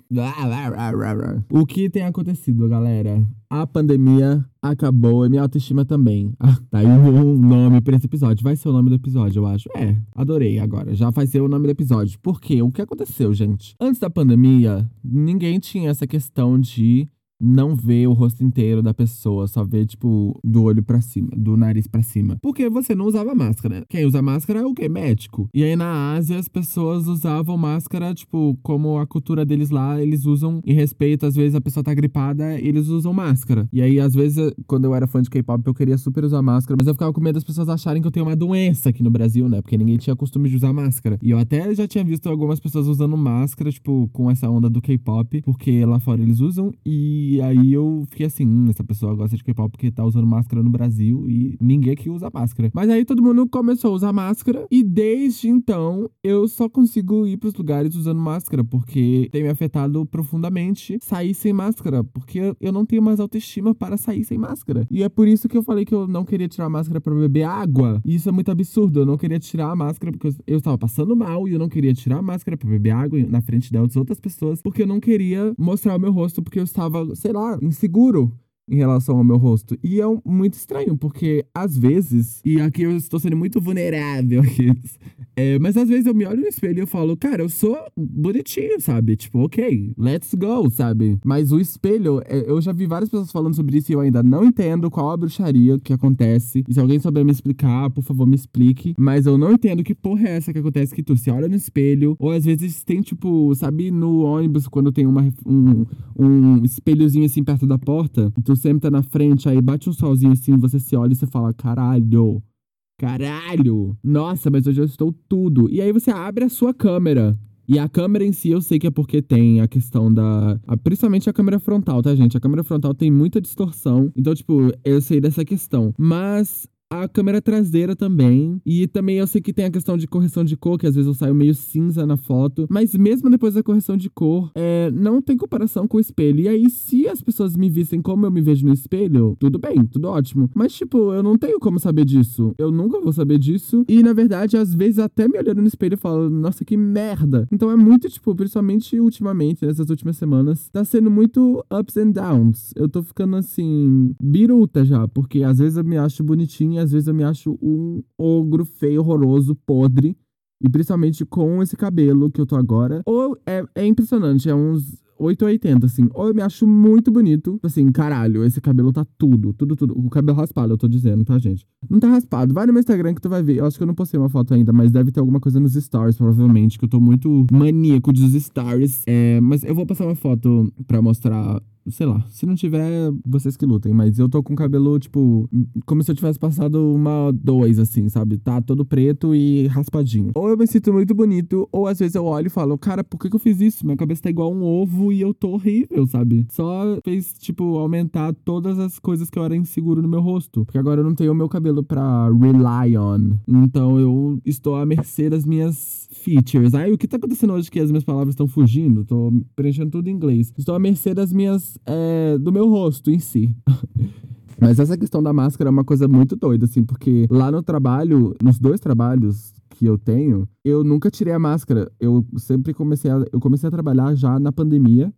O que tem acontecido, galera? A pandemia acabou e minha autoestima também. Ah, tá aí um nome pra esse episódio. Vai ser o nome do episódio, eu acho. É, adorei agora. Já vai ser o nome do episódio. Por quê? O que aconteceu, gente? Antes da pandemia, ninguém tinha essa questão de não vê o rosto inteiro da pessoa, só vê, tipo, do olho para cima, do nariz para cima. Porque você não usava máscara. Quem usa máscara é o quê? Médico. E aí na Ásia as pessoas usavam máscara, tipo, como a cultura deles lá, eles usam em respeito, às vezes a pessoa tá gripada, eles usam máscara. E aí, às vezes, quando eu era fã de K-pop, eu queria super usar máscara, mas eu ficava com medo das pessoas acharem que eu tenho uma doença aqui no Brasil, né? Porque ninguém tinha costume de usar máscara. E eu até já tinha visto algumas pessoas usando máscara, tipo, com essa onda do K-pop, porque lá fora eles usam e e aí eu fiquei assim, hum, essa pessoa gosta de K-pop porque tá usando máscara no Brasil e ninguém aqui usa máscara. Mas aí todo mundo começou a usar máscara e desde então eu só consigo ir pros lugares usando máscara porque tem me afetado profundamente sair sem máscara, porque eu não tenho mais autoestima para sair sem máscara. E é por isso que eu falei que eu não queria tirar a máscara para beber água. E isso é muito absurdo, eu não queria tirar a máscara porque eu estava passando mal e eu não queria tirar a máscara para beber água na frente das outras pessoas, porque eu não queria mostrar o meu rosto porque eu estava sei lá, inseguro em relação ao meu rosto. E é muito estranho, porque às vezes, e aqui eu estou sendo muito vulnerável aqui, é, mas às vezes eu me olho no espelho e eu falo, cara, eu sou bonitinho, sabe? Tipo, ok, let's go, sabe? Mas o espelho, é, eu já vi várias pessoas falando sobre isso e eu ainda não entendo qual a bruxaria que acontece. E se alguém souber me explicar, por favor, me explique. Mas eu não entendo que porra é essa que acontece que tu se olha no espelho, ou às vezes tem, tipo, sabe, no ônibus, quando tem uma, um, um espelhozinho assim perto da porta, tu tu sempre tá na frente, aí bate um solzinho assim, você se olha e você fala, caralho. Caralho! Nossa, mas hoje eu estou tudo. E aí você abre a sua câmera. E a câmera em si, eu sei que é porque tem a questão da. A, principalmente a câmera frontal, tá, gente? A câmera frontal tem muita distorção. Então, tipo, eu sei dessa questão. Mas a câmera traseira também. E também eu sei que tem a questão de correção de cor, que às vezes eu saio meio cinza na foto. Mas mesmo depois da correção de cor, é, não tem comparação com o espelho. E aí, se as pessoas me vissem como eu me vejo no espelho, tudo bem, tudo ótimo. Mas, tipo, eu não tenho como saber disso. Eu nunca vou saber disso. E, na verdade, às vezes, até me olhando no espelho, eu falo, nossa, que merda. Então é muito, tipo, principalmente ultimamente, nessas últimas semanas, tá sendo muito ups and downs. Eu tô ficando assim, biruta já, porque às vezes eu me acho bonitinha às vezes eu me acho um ogro feio, horroroso, podre. E principalmente com esse cabelo que eu tô agora. Ou é, é impressionante, é uns 880, assim. Ou eu me acho muito bonito. Assim, caralho, esse cabelo tá tudo, tudo, tudo. O cabelo raspado, eu tô dizendo, tá, gente? Não tá raspado. Vai no meu Instagram que tu vai ver. Eu acho que eu não postei uma foto ainda, mas deve ter alguma coisa nos stories, provavelmente, que eu tô muito maníaco dos stories. É, mas eu vou passar uma foto pra mostrar sei lá, se não tiver, vocês que lutem. Mas eu tô com o cabelo, tipo, como se eu tivesse passado uma dois, assim, sabe? Tá todo preto e raspadinho. Ou eu me sinto muito bonito, ou às vezes eu olho e falo, cara, por que, que eu fiz isso? Minha cabeça tá igual um ovo e eu tô horrível, sabe? Só fez, tipo, aumentar todas as coisas que eu era inseguro no meu rosto. Porque agora eu não tenho o meu cabelo pra rely on. Então eu estou à mercê das minhas features. Aí o que tá acontecendo hoje que as minhas palavras estão fugindo? Tô preenchendo tudo em inglês. Estou à mercê das minhas é, do meu rosto em si. [LAUGHS] Mas essa questão da máscara é uma coisa muito doida, assim, porque lá no trabalho, nos dois trabalhos que eu tenho, eu nunca tirei a máscara. Eu sempre comecei a, eu comecei a trabalhar já na pandemia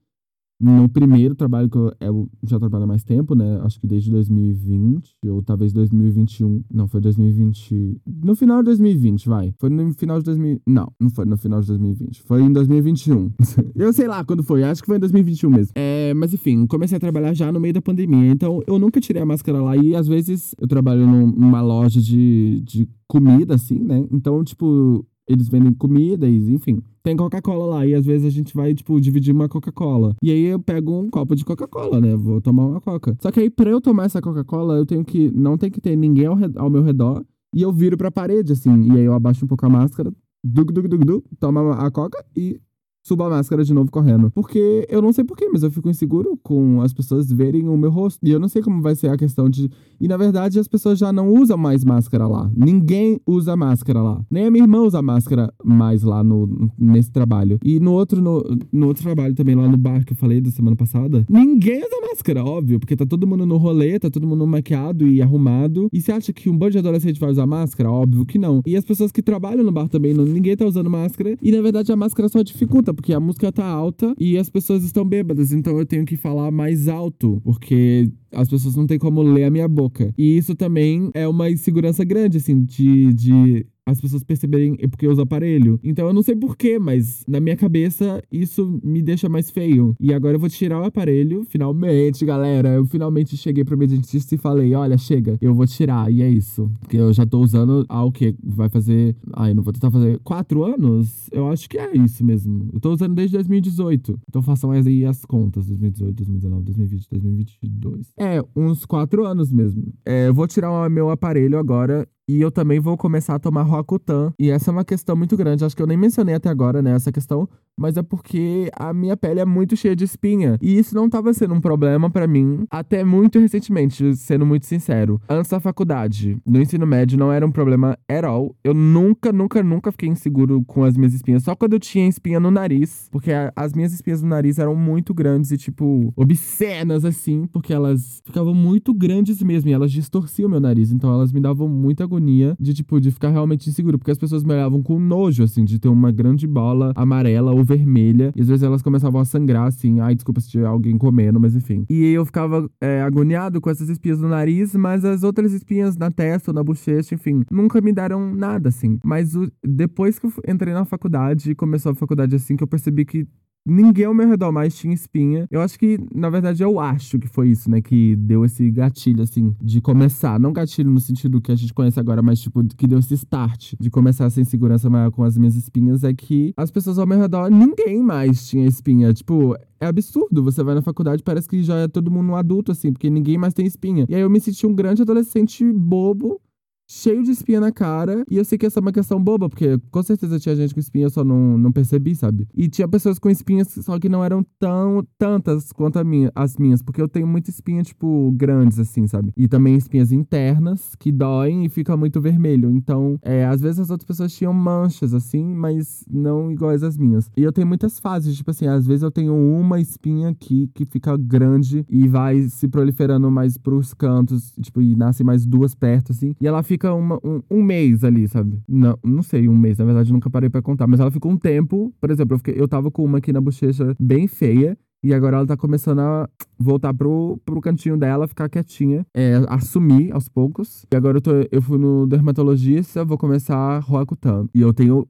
no primeiro trabalho que eu, eu, já trabalho há mais tempo, né? Acho que desde 2020, ou talvez 2021. Não, foi 2020. No final de 2020, vai. Foi no final de 2000. Não, não foi no final de 2020. Foi em 2021. [LAUGHS] eu sei lá quando foi, acho que foi em 2021 mesmo. É, mas enfim, comecei a trabalhar já no meio da pandemia. Então eu nunca tirei a máscara lá. E às vezes eu trabalho numa loja de, de comida, assim, né? Então, tipo, eles vendem comida e, enfim tem Coca-Cola lá. E às vezes a gente vai, tipo, dividir uma Coca-Cola. E aí eu pego um copo de Coca-Cola, né? Vou tomar uma Coca. Só que aí, pra eu tomar essa Coca-Cola, eu tenho que. Não tem que ter ninguém ao, ao meu redor. E eu viro pra parede, assim. E aí eu abaixo um pouco a máscara. Dug, dug, dug, dug. Toma a Coca e subo a máscara de novo correndo. Porque eu não sei porquê, mas eu fico inseguro com as pessoas verem o meu rosto. E eu não sei como vai ser a questão de. E na verdade as pessoas já não usam mais máscara lá. Ninguém usa máscara lá. Nem a minha irmã usa máscara mais lá no, nesse trabalho. E no outro, no, no outro trabalho também, lá no bar que eu falei da semana passada, ninguém usa máscara, óbvio. Porque tá todo mundo no rolê, tá todo mundo maquiado e arrumado. E você acha que um bando de adolescente vai usar máscara? Óbvio que não. E as pessoas que trabalham no bar também, não, ninguém tá usando máscara. E na verdade a máscara só dificulta porque a música tá alta e as pessoas estão bêbadas, então eu tenho que falar mais alto, porque as pessoas não têm como ler a minha boca. E isso também é uma insegurança grande, assim, de, de as pessoas perceberem é porque eu uso aparelho. Então eu não sei porquê, mas na minha cabeça isso me deixa mais feio. E agora eu vou tirar o aparelho, finalmente, galera. Eu finalmente cheguei pro meu dentista e falei: olha, chega, eu vou tirar. E é isso. Porque eu já tô usando há o quê? Vai fazer. Ai, não vou tentar fazer. Quatro anos? Eu acho que é isso mesmo. Eu tô usando desde 2018. Então façam aí as contas: 2018, 2019, 2020, 2022. É, uns quatro anos mesmo. É, eu vou tirar o meu aparelho agora e eu também vou começar a tomar Roacutan. E essa é uma questão muito grande. Acho que eu nem mencionei até agora, né, essa questão. Mas é porque a minha pele é muito cheia de espinha. E isso não tava sendo um problema para mim até muito recentemente, sendo muito sincero. Antes da faculdade, no ensino médio, não era um problema at all. Eu nunca, nunca, nunca fiquei inseguro com as minhas espinhas. Só quando eu tinha espinha no nariz. Porque as minhas espinhas no nariz eram muito grandes e, tipo, obscenas, assim. Porque elas ficavam muito grandes mesmo. E elas distorciam meu nariz. Então elas me davam muita agonia de, tipo, de ficar realmente inseguro. Porque as pessoas me olhavam com nojo, assim, de ter uma grande bola amarela ou vermelha. E às vezes elas começavam a sangrar, assim. Ai, desculpa se tiver alguém comendo, mas enfim. E eu ficava é, agoniado com essas espinhas no nariz, mas as outras espinhas na testa ou na bochecha, enfim, nunca me deram nada, assim. Mas o, depois que eu entrei na faculdade e começou a faculdade assim, que eu percebi que ninguém ao meu redor mais tinha espinha. Eu acho que, na verdade, eu acho que foi isso, né? Que deu esse gatilho, assim, de começar. Não gatilho no sentido que a gente conhece agora, mas, tipo, que deu esse start de começar essa insegurança maior com as minhas espinhas. É que as pessoas ao meu redor, ninguém mais tinha espinha. Tipo, é absurdo. Você vai na faculdade, parece que já é todo mundo um adulto, assim, porque ninguém mais tem espinha. E aí eu me senti um grande adolescente bobo cheio de espinha na cara. E eu sei que essa é uma questão boba, porque com certeza tinha gente com espinha, eu só não, não percebi, sabe? E tinha pessoas com espinhas, só que não eram tão tantas quanto minha, as minhas, porque eu tenho muita espinha, tipo, grandes, assim, sabe? E também espinhas internas, que doem e fica muito vermelho. Então, é, às vezes as outras pessoas tinham manchas, assim, mas não iguais às minhas. E eu tenho muitas fases, tipo assim, às vezes eu tenho uma espinha aqui que fica grande e vai se proliferando mais pros cantos, tipo, e nasce mais duas perto, assim. E ela fica fica uma, um, um, mês ali, sabe? Não, não sei, um mês, na verdade nunca parei para contar, mas ela ficou um tempo, por exemplo, eu, fiquei, eu tava com uma aqui na bochecha bem feia, e agora ela tá começando a voltar pro, pro cantinho dela, ficar quietinha, é, assumir aos poucos. E agora eu, tô, eu fui no dermatologista, vou começar Roacutan. E eu tenho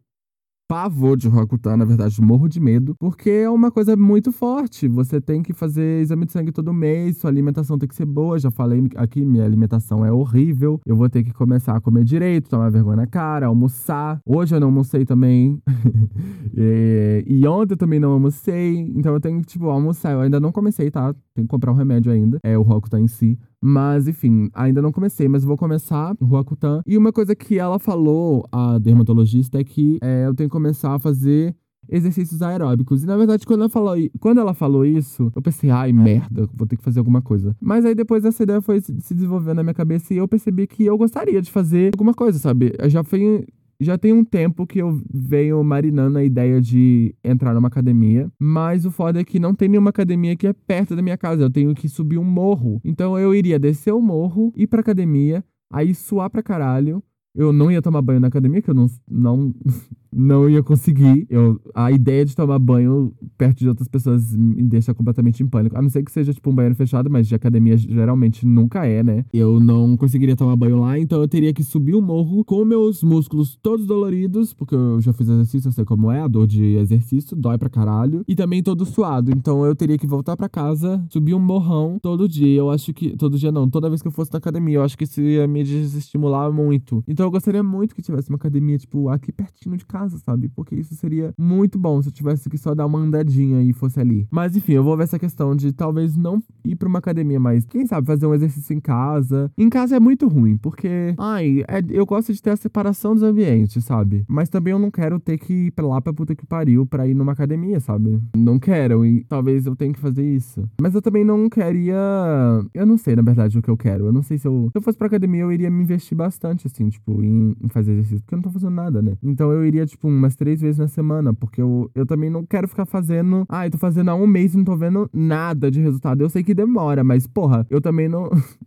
pavor de Roacutan, na verdade, morro de medo, porque é uma coisa muito forte. Você tem que fazer exame de sangue todo mês, sua alimentação tem que ser boa. Já falei aqui, minha alimentação é horrível. Eu vou ter que começar a comer direito, tomar vergonha na cara, almoçar. Hoje eu não almocei também. [LAUGHS] e, e, ontem eu também não almocei. Então eu tenho que, tipo, almoçar. Eu ainda não comecei, tá? Tenho que comprar um remédio ainda. É o Roacutan em si. Mas, enfim, ainda não comecei, mas vou começar o Roacutan. E uma coisa que ela falou, a dermatologista, é que é, eu tenho que começar a fazer exercícios aeróbicos. E na verdade, quando ela, falou, quando ela falou isso, eu pensei, ai, merda, vou ter que fazer alguma coisa. Mas aí depois essa ideia foi se desenvolvendo na minha cabeça e eu percebi que eu gostaria de fazer alguma coisa, sabe? Eu já fui já tem um tempo que eu venho marinando a ideia de entrar numa academia, mas o foda é que não tem nenhuma academia que é perto da minha casa. Eu tenho que subir um morro. Então eu iria descer o morro, ir pra academia, aí suar pra caralho. Eu não ia tomar banho na academia, que eu não, não [LAUGHS] não ia conseguir. Eu, a ideia de tomar banho perto de outras pessoas me deixa completamente em pânico. A não ser que seja, tipo, um banheiro fechado, mas de academia geralmente nunca é, né? Eu não conseguiria tomar banho lá, então eu teria que subir o morro com meus músculos todos doloridos, porque eu já fiz exercício, eu sei como é, a dor de exercício, dói pra caralho. E também todo suado. Então eu teria que voltar pra casa, subir um morrão todo dia. Eu acho que. Todo dia não, toda vez que eu fosse na academia, eu acho que isso ia me desestimular muito. Então eu gostaria muito que tivesse uma academia, tipo, aqui pertinho de casa sabe? Porque isso seria muito bom se eu tivesse que só dar uma andadinha e fosse ali. Mas enfim, eu vou ver essa questão de talvez não ir pra uma academia, mas quem sabe fazer um exercício em casa. Em casa é muito ruim, porque, ai, é, eu gosto de ter a separação dos ambientes, sabe? Mas também eu não quero ter que ir pra lá pra puta que pariu pra ir numa academia, sabe? Não quero, e talvez eu tenha que fazer isso. Mas eu também não queria. Eu não sei, na verdade, o que eu quero. Eu não sei se eu. Se eu fosse pra academia, eu iria me investir bastante, assim, tipo, em, em fazer exercício, porque eu não tô fazendo nada, né? Então eu iria, tipo, umas três vezes na semana, porque eu, eu também não quero ficar fazendo. Ah, eu tô fazendo há um mês e não tô vendo nada de resultado. Eu sei que demora, mas, porra, eu também não. [LAUGHS]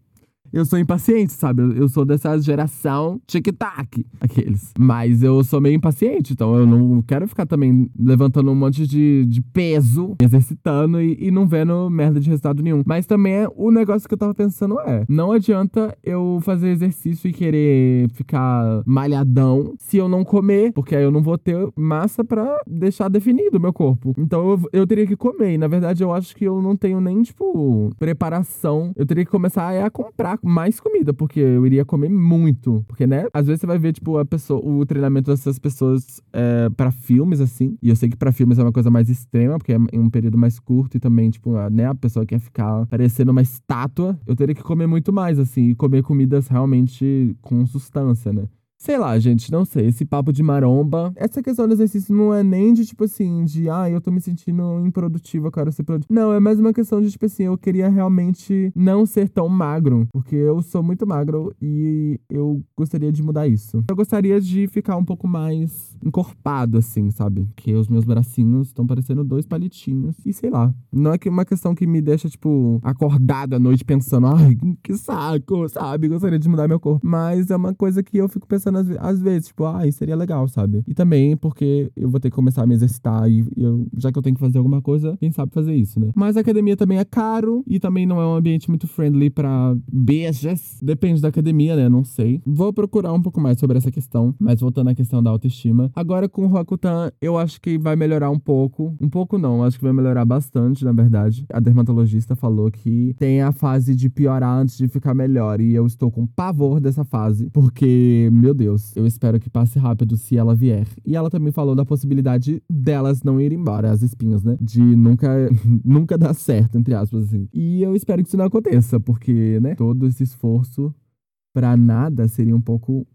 Eu sou impaciente, sabe? Eu, sou dessa geração tic-tac, aqueles. Mas eu sou meio impaciente, então eu não quero ficar também levantando um monte de, de peso, exercitando e, e não vendo merda de resultado nenhum. Mas também é, o negócio que eu tava pensando é: não adianta eu fazer exercício e querer ficar malhadão se eu não comer, porque aí eu não vou ter massa para deixar definido o meu corpo. Então eu, eu teria que comer. E na verdade eu acho que eu não tenho nem, tipo, preparação. Eu teria que começar a comprar mais comida, porque eu iria comer muito. Porque, né? Às vezes você vai ver, tipo, a pessoa, o treinamento dessas pessoas é, para filmes, assim. E eu sei que para filmes é uma coisa mais extrema, porque é um período mais curto e também, tipo, a, né? A pessoa quer ficar parecendo uma estátua. Eu teria que comer muito mais, assim, e comer comidas realmente com substância, né? Sei lá, gente, não sei. Esse papo de maromba. Essa questão do exercício não é nem de tipo assim, de ah, eu tô me sentindo improdutiva, eu quero ser produtivo. Não, é mais uma questão de tipo assim, eu queria realmente não ser tão magro. Porque eu sou muito magro e eu gostaria de mudar isso. Eu gostaria de ficar um pouco mais encorpado, assim, sabe? Que os meus bracinhos estão parecendo dois palitinhos. E sei lá. Não é que uma questão que me deixa, tipo, acordada à noite pensando, ai, que saco, sabe? Gostaria de mudar meu corpo. Mas é uma coisa que eu fico pensando pensando às, vezes, tipo, ah, isso seria legal, sabe? E também porque eu vou ter que começar a me exercitar e eu, já que eu tenho que fazer alguma coisa, quem sabe fazer isso, né? Mas a academia também é caro e também não é um ambiente muito friendly pra beijas. Depende da academia, né? Não sei. Vou procurar um pouco mais sobre essa questão, mas voltando à questão da autoestima. Agora com o Rokutan, eu acho que vai melhorar um pouco. Um pouco não, acho que vai melhorar bastante, na verdade. A dermatologista falou que tem a fase de piorar antes de ficar melhor e eu estou com pavor dessa fase, porque, meu Deus, eu espero que passe rápido se ela vier. E ela também falou da possibilidade delas não ir embora, as espinhas, né? De nunca, [LAUGHS] nunca dar certo, entre aspas, assim. E eu espero que isso não aconteça, porque, né, todo esse esforço pra nada seria um pouco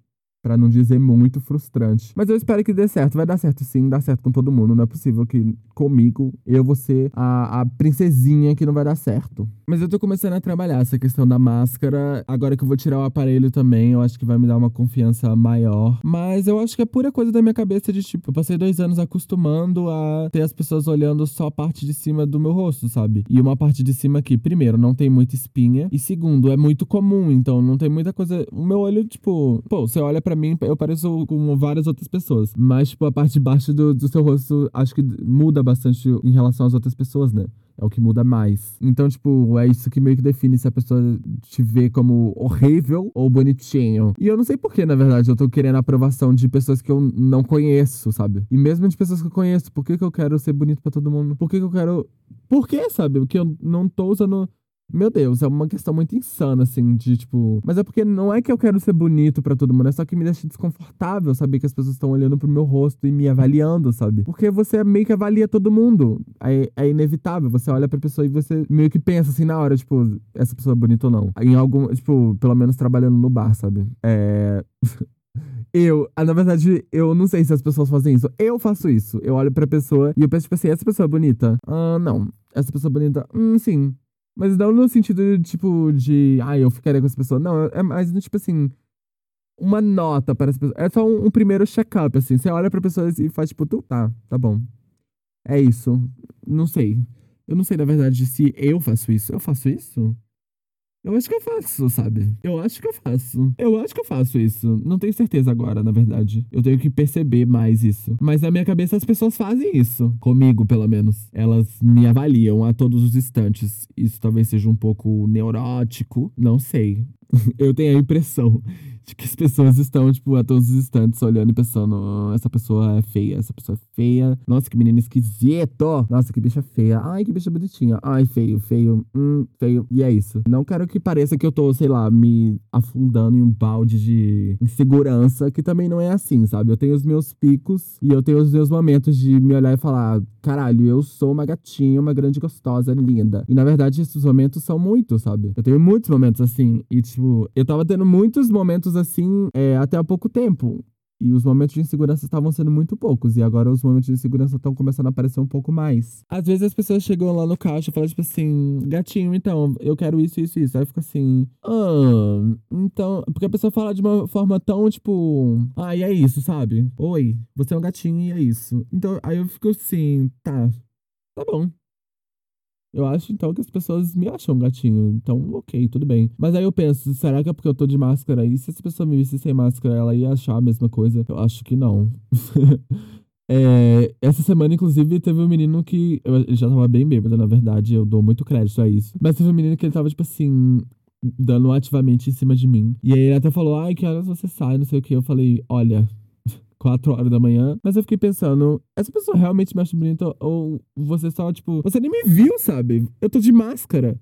Pra não dizer muito frustrante. Mas eu espero que dê certo. Vai dar certo sim, dá certo com todo mundo. Não é possível que comigo eu vou ser a, a princesinha que não vai dar certo. Mas eu tô começando a trabalhar essa questão da máscara. Agora que eu vou tirar o aparelho também, eu acho que vai me dar uma confiança maior. Mas eu acho que é pura coisa da minha cabeça de tipo, eu passei dois anos acostumando a ter as pessoas olhando só a parte de cima do meu rosto, sabe? E uma parte de cima que, primeiro, não tem muita espinha. E segundo, é muito comum, então não tem muita coisa. O meu olho, tipo, pô, você olha para para mim, eu pareço com várias outras pessoas. Mas, tipo, a parte de baixo do, do seu rosto, acho que muda bastante em relação às outras pessoas, né? É o que muda mais. Então, tipo, é isso que meio que define se a pessoa te vê como horrível ou bonitinho. E eu não sei porquê, na verdade, eu tô querendo a aprovação de pessoas que eu não conheço, sabe? E mesmo de pessoas que eu conheço, por que, que eu quero ser bonito para todo mundo? Por que, que eu quero. Por que, sabe? Porque eu não tô usando meu Deus, é uma questão muito insana, assim, de tipo. Mas é porque não é que eu quero ser bonito para todo mundo, é só que me deixa desconfortável saber que as pessoas estão olhando pro meu rosto e me avaliando, sabe? Porque você meio que avalia todo mundo. É, é inevitável. Você olha pra pessoa e você meio que pensa assim na hora, tipo, essa pessoa é bonita ou não. Em algum, tipo, pelo menos trabalhando no bar, sabe? É. [LAUGHS] Eu, ah, na verdade, eu não sei se as pessoas fazem isso. Eu faço isso. Eu olho pra pessoa e eu penso, tipo assim, essa pessoa é bonita? Ah, não. Essa pessoa é bonita? Hum, sim. Mas não no sentido, tipo, de. Ai, eu ficaria com essa pessoa. Não, é mais, tipo assim. Uma nota para essa pessoa. É só um, um primeiro check-up, assim. Você olha pra pessoa e faz, tipo, tu, tá, tá bom. É isso. Não sei. Eu não sei, na verdade, se eu faço isso. Eu faço isso? Eu acho que eu faço, sabe? Eu acho que eu faço. Eu acho que eu faço isso. Não tenho certeza agora, na verdade. Eu tenho que perceber mais isso. Mas na minha cabeça as pessoas fazem isso. Comigo, pelo menos. Elas me avaliam a todos os instantes. Isso talvez seja um pouco neurótico. Não sei. [LAUGHS] eu tenho a impressão de [LAUGHS] que as pessoas estão, tipo, a todos os instantes olhando e pensando: oh, essa pessoa é feia, essa pessoa é feia. Nossa, que menina esquisito. Nossa, que bicha feia. Ai, que bicha bonitinha. Ai, feio, feio. Hum, feio. E é isso. Não quero que pareça que eu tô, sei lá, me afundando em um balde de insegurança, que também não é assim, sabe? Eu tenho os meus picos e eu tenho os meus momentos de me olhar e falar: caralho, eu sou uma gatinha, uma grande gostosa, linda. E na verdade, esses momentos são muitos, sabe? Eu tenho muitos momentos assim. E, tipo, eu tava tendo muitos momentos assim é, até há pouco tempo. E os momentos de insegurança estavam sendo muito poucos. E agora os momentos de insegurança estão começando a aparecer um pouco mais. Às vezes as pessoas chegam lá no caixa e falam, tipo assim, gatinho, então, eu quero isso, isso, isso. Aí fica assim, ah, então. Porque a pessoa fala de uma forma tão, tipo, ah, e é isso, sabe? Oi, você é um gatinho e é isso. Então, aí eu fico assim, tá, tá bom. Eu acho, então, que as pessoas me acham gatinho. Então, ok, tudo bem. Mas aí eu penso, será que é porque eu tô de máscara? E se essa pessoa me visse sem máscara, ela ia achar a mesma coisa? Eu acho que não. [LAUGHS] é, essa semana, inclusive, teve um menino que. Eu já tava bem bêbado, na verdade. Eu dou muito crédito a isso. Mas teve um menino que ele tava, tipo assim. Dando ativamente em cima de mim. E aí ele até falou: Ai, que horas você sai? Não sei o que. Eu falei: Olha, 4 horas da manhã. Mas eu fiquei pensando, essa pessoa realmente me acha bonita ou você só, tipo, você nem me viu, sabe? Eu tô de máscara.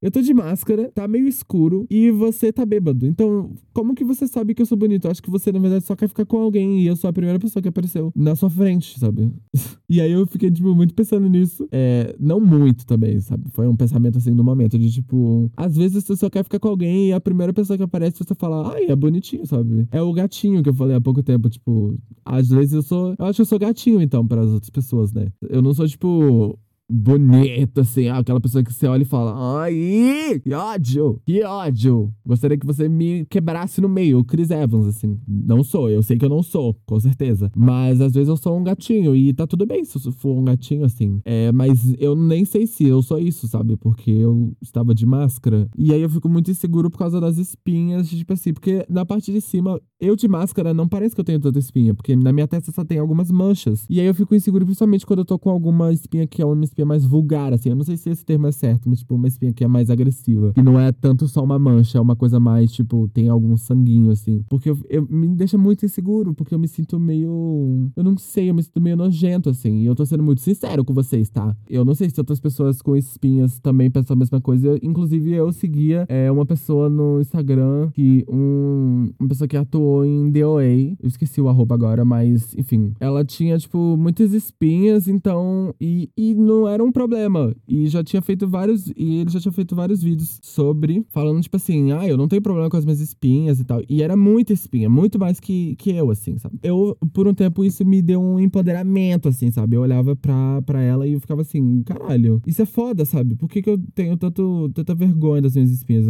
Eu tô de máscara, tá meio escuro e você tá bêbado. Então, como que você sabe que eu sou bonito? Eu acho que você, na verdade, só quer ficar com alguém e eu sou a primeira pessoa que apareceu na sua frente, sabe? [LAUGHS] e aí eu fiquei, tipo, muito pensando nisso. É, não muito também, sabe? Foi um pensamento assim no momento de, tipo, às vezes você só quer ficar com alguém e a primeira pessoa que aparece você fala, ai, é bonitinho, sabe? É o gatinho que eu falei há pouco tempo, tipo, às vezes eu sou. Eu acho que eu sou gatinho, então, para as outras pessoas, né? Eu não sou, tipo bonito, assim, aquela pessoa que você olha e fala, ai, que ódio, que ódio. Gostaria que você me quebrasse no meio, Chris Evans, assim. Não sou, eu sei que eu não sou, com certeza. Mas às vezes eu sou um gatinho e tá tudo bem se eu for um gatinho, assim. É, mas eu nem sei se eu sou isso, sabe? Porque eu estava de máscara. E aí eu fico muito inseguro por causa das espinhas, tipo assim, porque na parte de cima, eu de máscara não parece que eu tenho tanta espinha, porque na minha testa só tem algumas manchas. E aí eu fico inseguro, principalmente quando eu tô com alguma espinha que é uma espinha mais vulgar, assim. Eu não sei se esse termo é certo, mas tipo, uma espinha que é mais agressiva. Que não é tanto só uma mancha, é uma coisa mais, tipo, tem algum sanguinho, assim. Porque eu, eu me deixa muito inseguro, porque eu me sinto meio. Eu não sei, eu me sinto meio nojento, assim. E eu tô sendo muito sincero com vocês, tá? Eu não sei se outras pessoas com espinhas também pensam a mesma coisa. Eu, inclusive, eu seguia é, uma pessoa no Instagram que um, uma pessoa que atuou em DOA. Eu esqueci o arroba agora, mas enfim. Ela tinha, tipo, muitas espinhas, então. E, e não era um problema. E já tinha feito vários. E ele já tinha feito vários vídeos sobre. Falando, tipo assim, ah, eu não tenho problema com as minhas espinhas e tal. E era muita espinha, muito mais que, que eu, assim, sabe? Eu, por um tempo, isso me deu um empoderamento, assim, sabe? Eu olhava pra, pra ela e eu ficava assim, caralho, isso é foda, sabe? Por que, que eu tenho tanto, tanta vergonha das minhas espinhas?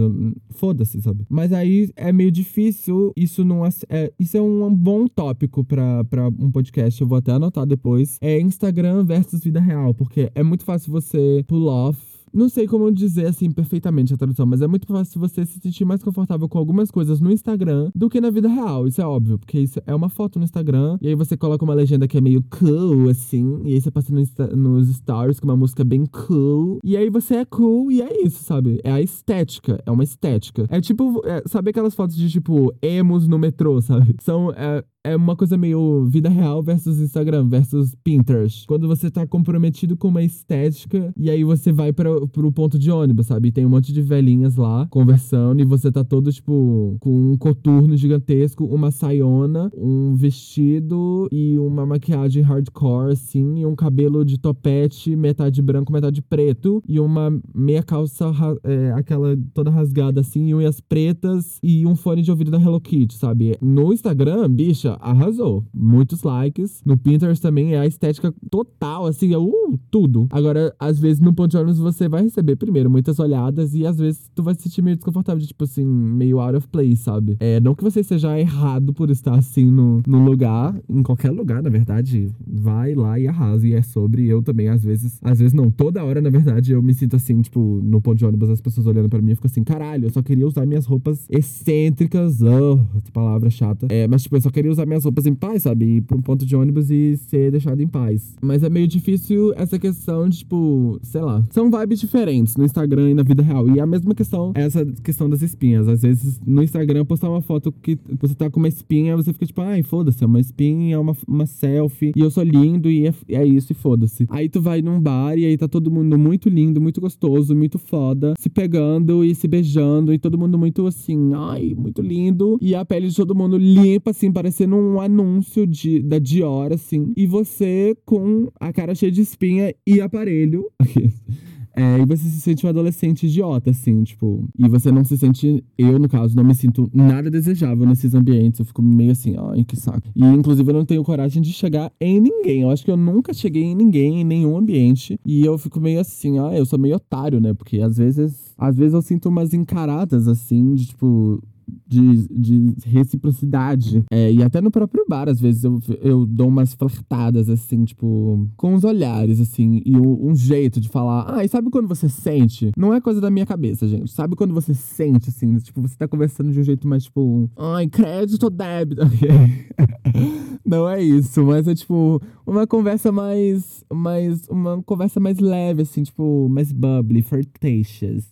Foda-se, sabe? Mas aí é meio difícil, isso não é, é, Isso é um bom tópico pra, pra um podcast, eu vou até anotar depois. É Instagram versus vida real, porque é muito fácil você pull off não sei como dizer assim perfeitamente a tradução, mas é muito fácil você se sentir mais confortável com algumas coisas no Instagram do que na vida real. Isso é óbvio, porque isso é uma foto no Instagram e aí você coloca uma legenda que é meio cool, assim, e aí você passa no nos stories com uma música bem cool, e aí você é cool e é isso, sabe? É a estética, é uma estética. É tipo, é, sabe aquelas fotos de tipo emos no metrô, sabe? São. É, é uma coisa meio vida real versus Instagram versus Pinterest. Quando você tá comprometido com uma estética e aí você vai para pro ponto de ônibus, sabe? E tem um monte de velhinhas lá conversando e você tá todo tipo com um coturno gigantesco, uma saiona, um vestido e uma maquiagem hardcore assim, e um cabelo de topete, metade branco, metade preto e uma meia calça é, aquela toda rasgada assim, e unhas pretas e um fone de ouvido da Hello Kitty, sabe? No Instagram, bicha, arrasou. Muitos likes. No Pinterest também é a estética total, assim, é uh, tudo. Agora, às vezes no ponto de ônibus você vai receber primeiro muitas olhadas e às vezes tu vai se sentir meio desconfortável, de, tipo assim, meio out of place, sabe? É, não que você seja errado por estar assim no, no lugar, em qualquer lugar, na verdade, vai lá e arrasa. E é sobre eu também, às vezes, às vezes não, toda hora, na verdade, eu me sinto assim, tipo, no ponto de ônibus, as pessoas olhando para mim e ficam assim, caralho, eu só queria usar minhas roupas excêntricas, oh, essa palavra chata. É, mas tipo, eu só queria usar minhas roupas em paz, sabe? Ir pra um ponto de ônibus e ser deixado em paz. Mas é meio difícil essa questão de, tipo, sei lá. São vibes diferentes no Instagram e na vida real. E a mesma questão é essa questão das espinhas. Às vezes, no Instagram, postar uma foto que você tá com uma espinha, você fica tipo, ai, foda-se, é uma espinha, é uma, uma selfie, e eu sou lindo, e é, é isso, e foda-se. Aí tu vai num bar e aí tá todo mundo muito lindo, muito gostoso, muito foda, se pegando e se beijando, e todo mundo muito assim, ai, muito lindo. E a pele de todo mundo limpa, assim, parecendo um anúncio de, da Dior, assim. E você com a cara cheia de espinha e aparelho. [LAUGHS] É, e você se sente um adolescente idiota, assim, tipo. E você não se sente. Eu, no caso, não me sinto nada desejável nesses ambientes. Eu fico meio assim, ai, que saco. E, inclusive, eu não tenho coragem de chegar em ninguém. Eu acho que eu nunca cheguei em ninguém, em nenhum ambiente. E eu fico meio assim, ah, eu sou meio otário, né? Porque às vezes. Às vezes eu sinto umas encaradas, assim, de tipo de, de reciprocidade. É, e até no próprio bar, às vezes, eu, eu dou umas flertadas, assim, tipo, com os olhares, assim, e um, um, jeito de falar. Ah, e sabe quando você sente? Não é coisa da minha cabeça, gente. Sabe quando você sente, assim, tipo, você tá conversando de um jeito mais, tipo, ai, crédito ou débito? [LAUGHS] Não é isso, mas é, tipo, uma conversa mais. mais uma conversa mais leve, assim, tipo, mais bubbly, flirtatious.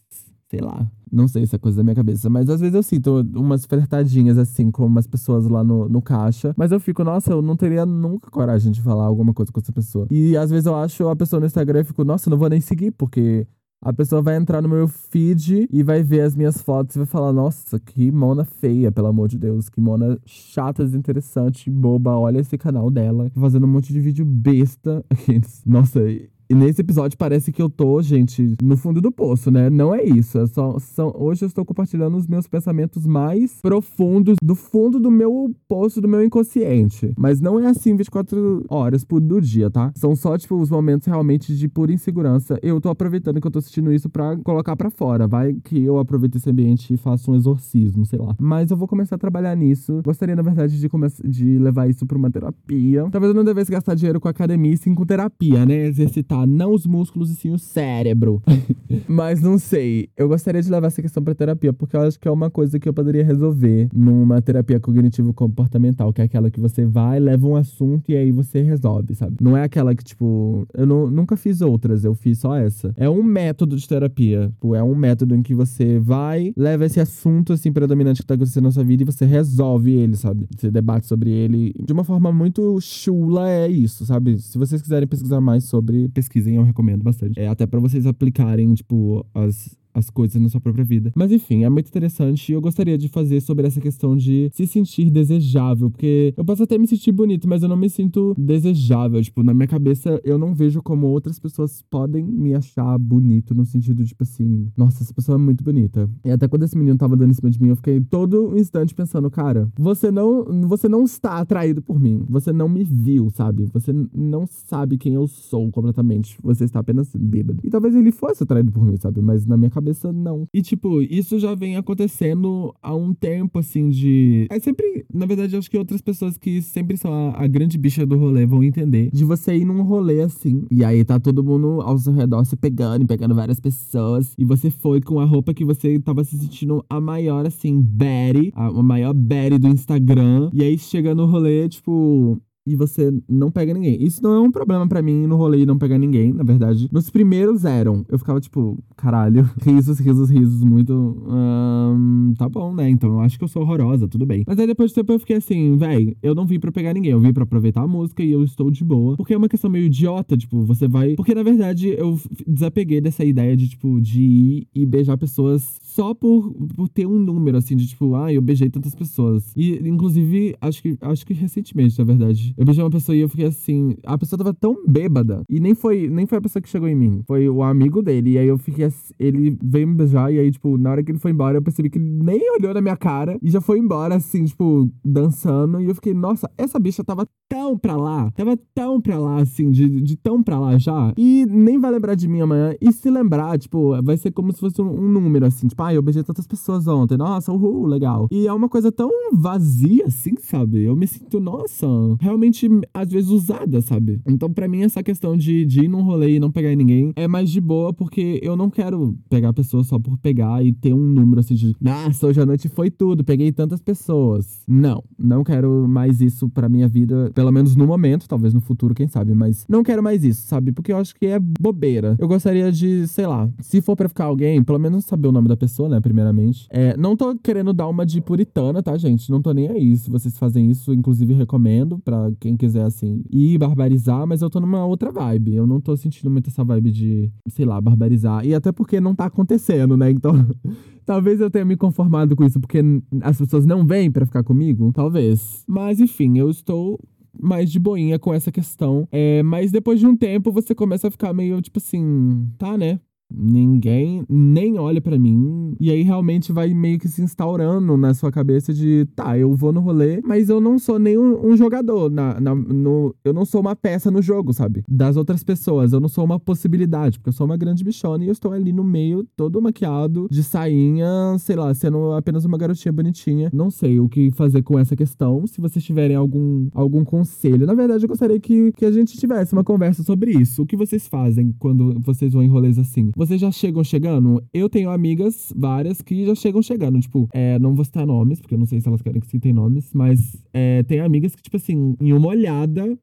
Sei lá. Não sei se é coisa da minha cabeça, mas às vezes eu sinto umas flertadinhas assim com umas pessoas lá no, no caixa. Mas eu fico, nossa, eu não teria nunca coragem de falar alguma coisa com essa pessoa. E às vezes eu acho a pessoa no Instagram e fico, nossa, não vou nem seguir, porque a pessoa vai entrar no meu feed e vai ver as minhas fotos e vai falar: Nossa, que mona feia, pelo amor de Deus. Que mona chata, desinteressante, boba. Olha esse canal dela, fazendo um monte de vídeo besta. [LAUGHS] Nossa, E nesse episódio parece que eu tô, gente, no fundo do poço, né? Não é isso. É só, são, hoje eu estou compartilhando os meus pensamentos mais profundos do fundo do meu poço, do meu inconsciente. Mas não é assim 24 horas por do dia, tá? São só, tipo, os momentos realmente de pura insegurança. Eu tô aproveitando que eu tô assistindo isso pra colocar pra fora. Vai que eu aproveito esse ambiente e faço um exorcismo, sei lá. Mas eu vou começar a trabalhar nisso. Gostaria, na verdade, de, de levar isso pra uma terapia. Talvez eu não devesse gastar dinheiro com academia e sim com terapia, né? Exercitar não os músculos e sim o cérebro. [LAUGHS] Mas não sei. Eu gostaria de levar essa questão pra terapia, porque eu acho que é uma coisa que eu poderia resolver numa terapia cognitivo-comportamental, que é aquela que você vai, leva um assunto e aí você resolve, sabe? Não é aquela que, tipo, eu não, nunca fiz outras, eu fiz só essa. É um método de terapia. Tipo, é um método em que você vai, leva esse assunto, assim, predominante que tá acontecendo na sua vida e você resolve ele, sabe? Você debate sobre ele de uma forma muito chula, é isso, sabe? Se vocês quiserem pesquisar mais sobre, pesquisem, eu recomendo bastante. É até para vocês aplicarem, tipo, as as coisas na sua própria vida. Mas enfim, é muito interessante e eu gostaria de fazer sobre essa questão de se sentir desejável, porque eu posso até me sentir bonito, mas eu não me sinto desejável. Tipo, na minha cabeça, eu não vejo como outras pessoas podem me achar bonito, no sentido, tipo assim, nossa, essa pessoa é muito bonita. E até quando esse menino tava dando em cima de mim, eu fiquei todo instante pensando, cara, você não, você não está atraído por mim. Você não me viu, sabe? Você não sabe quem eu sou completamente. Você está apenas bêbado. E talvez ele fosse atraído por mim, sabe? Mas na minha cabeça cabeça, não. E, tipo, isso já vem acontecendo há um tempo, assim, de. É sempre. Na verdade, acho que outras pessoas que sempre são a, a grande bicha do rolê vão entender. De você ir num rolê assim. E aí tá todo mundo ao seu redor se pegando e pegando várias pessoas. E você foi com a roupa que você tava se sentindo a maior, assim, Betty. A, a maior Betty do Instagram. E aí chega no rolê, tipo e você não pega ninguém. Isso não é um problema para mim no rolê não pegar ninguém, na verdade. Nos primeiros eram. Eu ficava tipo, caralho, [LAUGHS] risos, risos, risos, muito. Hum, tá bom, né? Então eu acho que eu sou horrorosa, tudo bem. Mas aí depois do tempo eu fiquei assim, véi, eu não vim para pegar ninguém, eu vim para aproveitar a música e eu estou de boa. Porque é uma questão meio idiota, tipo, você vai. Porque na verdade eu desapeguei dessa ideia de, tipo, de ir e beijar pessoas só por, por ter um número, assim, de tipo, ah, eu beijei tantas pessoas. E, inclusive, acho que, acho que recentemente, na verdade, eu beijei uma pessoa e eu fiquei assim, a pessoa tava tão bêbada. E nem foi, nem foi a pessoa que chegou em mim, foi o amigo dele. E aí eu fiquei assim, ele veio me beijar, e aí, tipo, na hora que ele foi embora, eu percebi que ele nem olhou na minha cara e já foi embora, assim, tipo, dançando. E eu fiquei, nossa, essa bicha tava tão pra lá, tava tão pra lá, assim, de, de tão pra lá já. E nem vai lembrar de mim amanhã. E se lembrar, tipo, vai ser como se fosse um, um número, assim, tipo, eu beijei tantas pessoas ontem. Nossa, uhul, legal. E é uma coisa tão vazia, assim, sabe? Eu me sinto, nossa, realmente, às vezes, usada, sabe? Então, para mim, essa questão de, de ir num rolê e não pegar ninguém é mais de boa, porque eu não quero pegar pessoas só por pegar e ter um número assim de, nossa, hoje à noite foi tudo, peguei tantas pessoas. Não, não quero mais isso pra minha vida, pelo menos no momento, talvez no futuro, quem sabe, mas não quero mais isso, sabe? Porque eu acho que é bobeira. Eu gostaria de, sei lá, se for pra ficar alguém, pelo menos saber o nome da pessoa, né? primeiramente. É, não tô querendo dar uma de puritana, tá, gente? Não tô nem aí. Se vocês fazem isso, inclusive recomendo para quem quiser, assim, ir barbarizar, mas eu tô numa outra vibe. Eu não tô sentindo muito essa vibe de, sei lá, barbarizar. E até porque não tá acontecendo, né? Então. [LAUGHS] Talvez eu tenha me conformado com isso porque as pessoas não vêm para ficar comigo. Talvez. Mas enfim, eu estou mais de boinha com essa questão. É, mas depois de um tempo você começa a ficar meio tipo assim, tá, né? Ninguém nem olha para mim. E aí realmente vai meio que se instaurando na sua cabeça de tá, eu vou no rolê, mas eu não sou nem um, um jogador. Na, na, no, eu não sou uma peça no jogo, sabe? Das outras pessoas. Eu não sou uma possibilidade, porque eu sou uma grande bichona e eu estou ali no meio, todo maquiado, de sainha, sei lá, sendo apenas uma garotinha bonitinha. Não sei o que fazer com essa questão. Se vocês tiverem algum, algum conselho. Na verdade, eu gostaria que, que a gente tivesse uma conversa sobre isso. O que vocês fazem quando vocês vão em rolês assim? Vocês já chegam chegando? Eu tenho amigas, várias, que já chegam chegando. Tipo, é, não vou citar nomes, porque eu não sei se elas querem que citem nomes, mas é, tem amigas que, tipo assim, em uma olhada,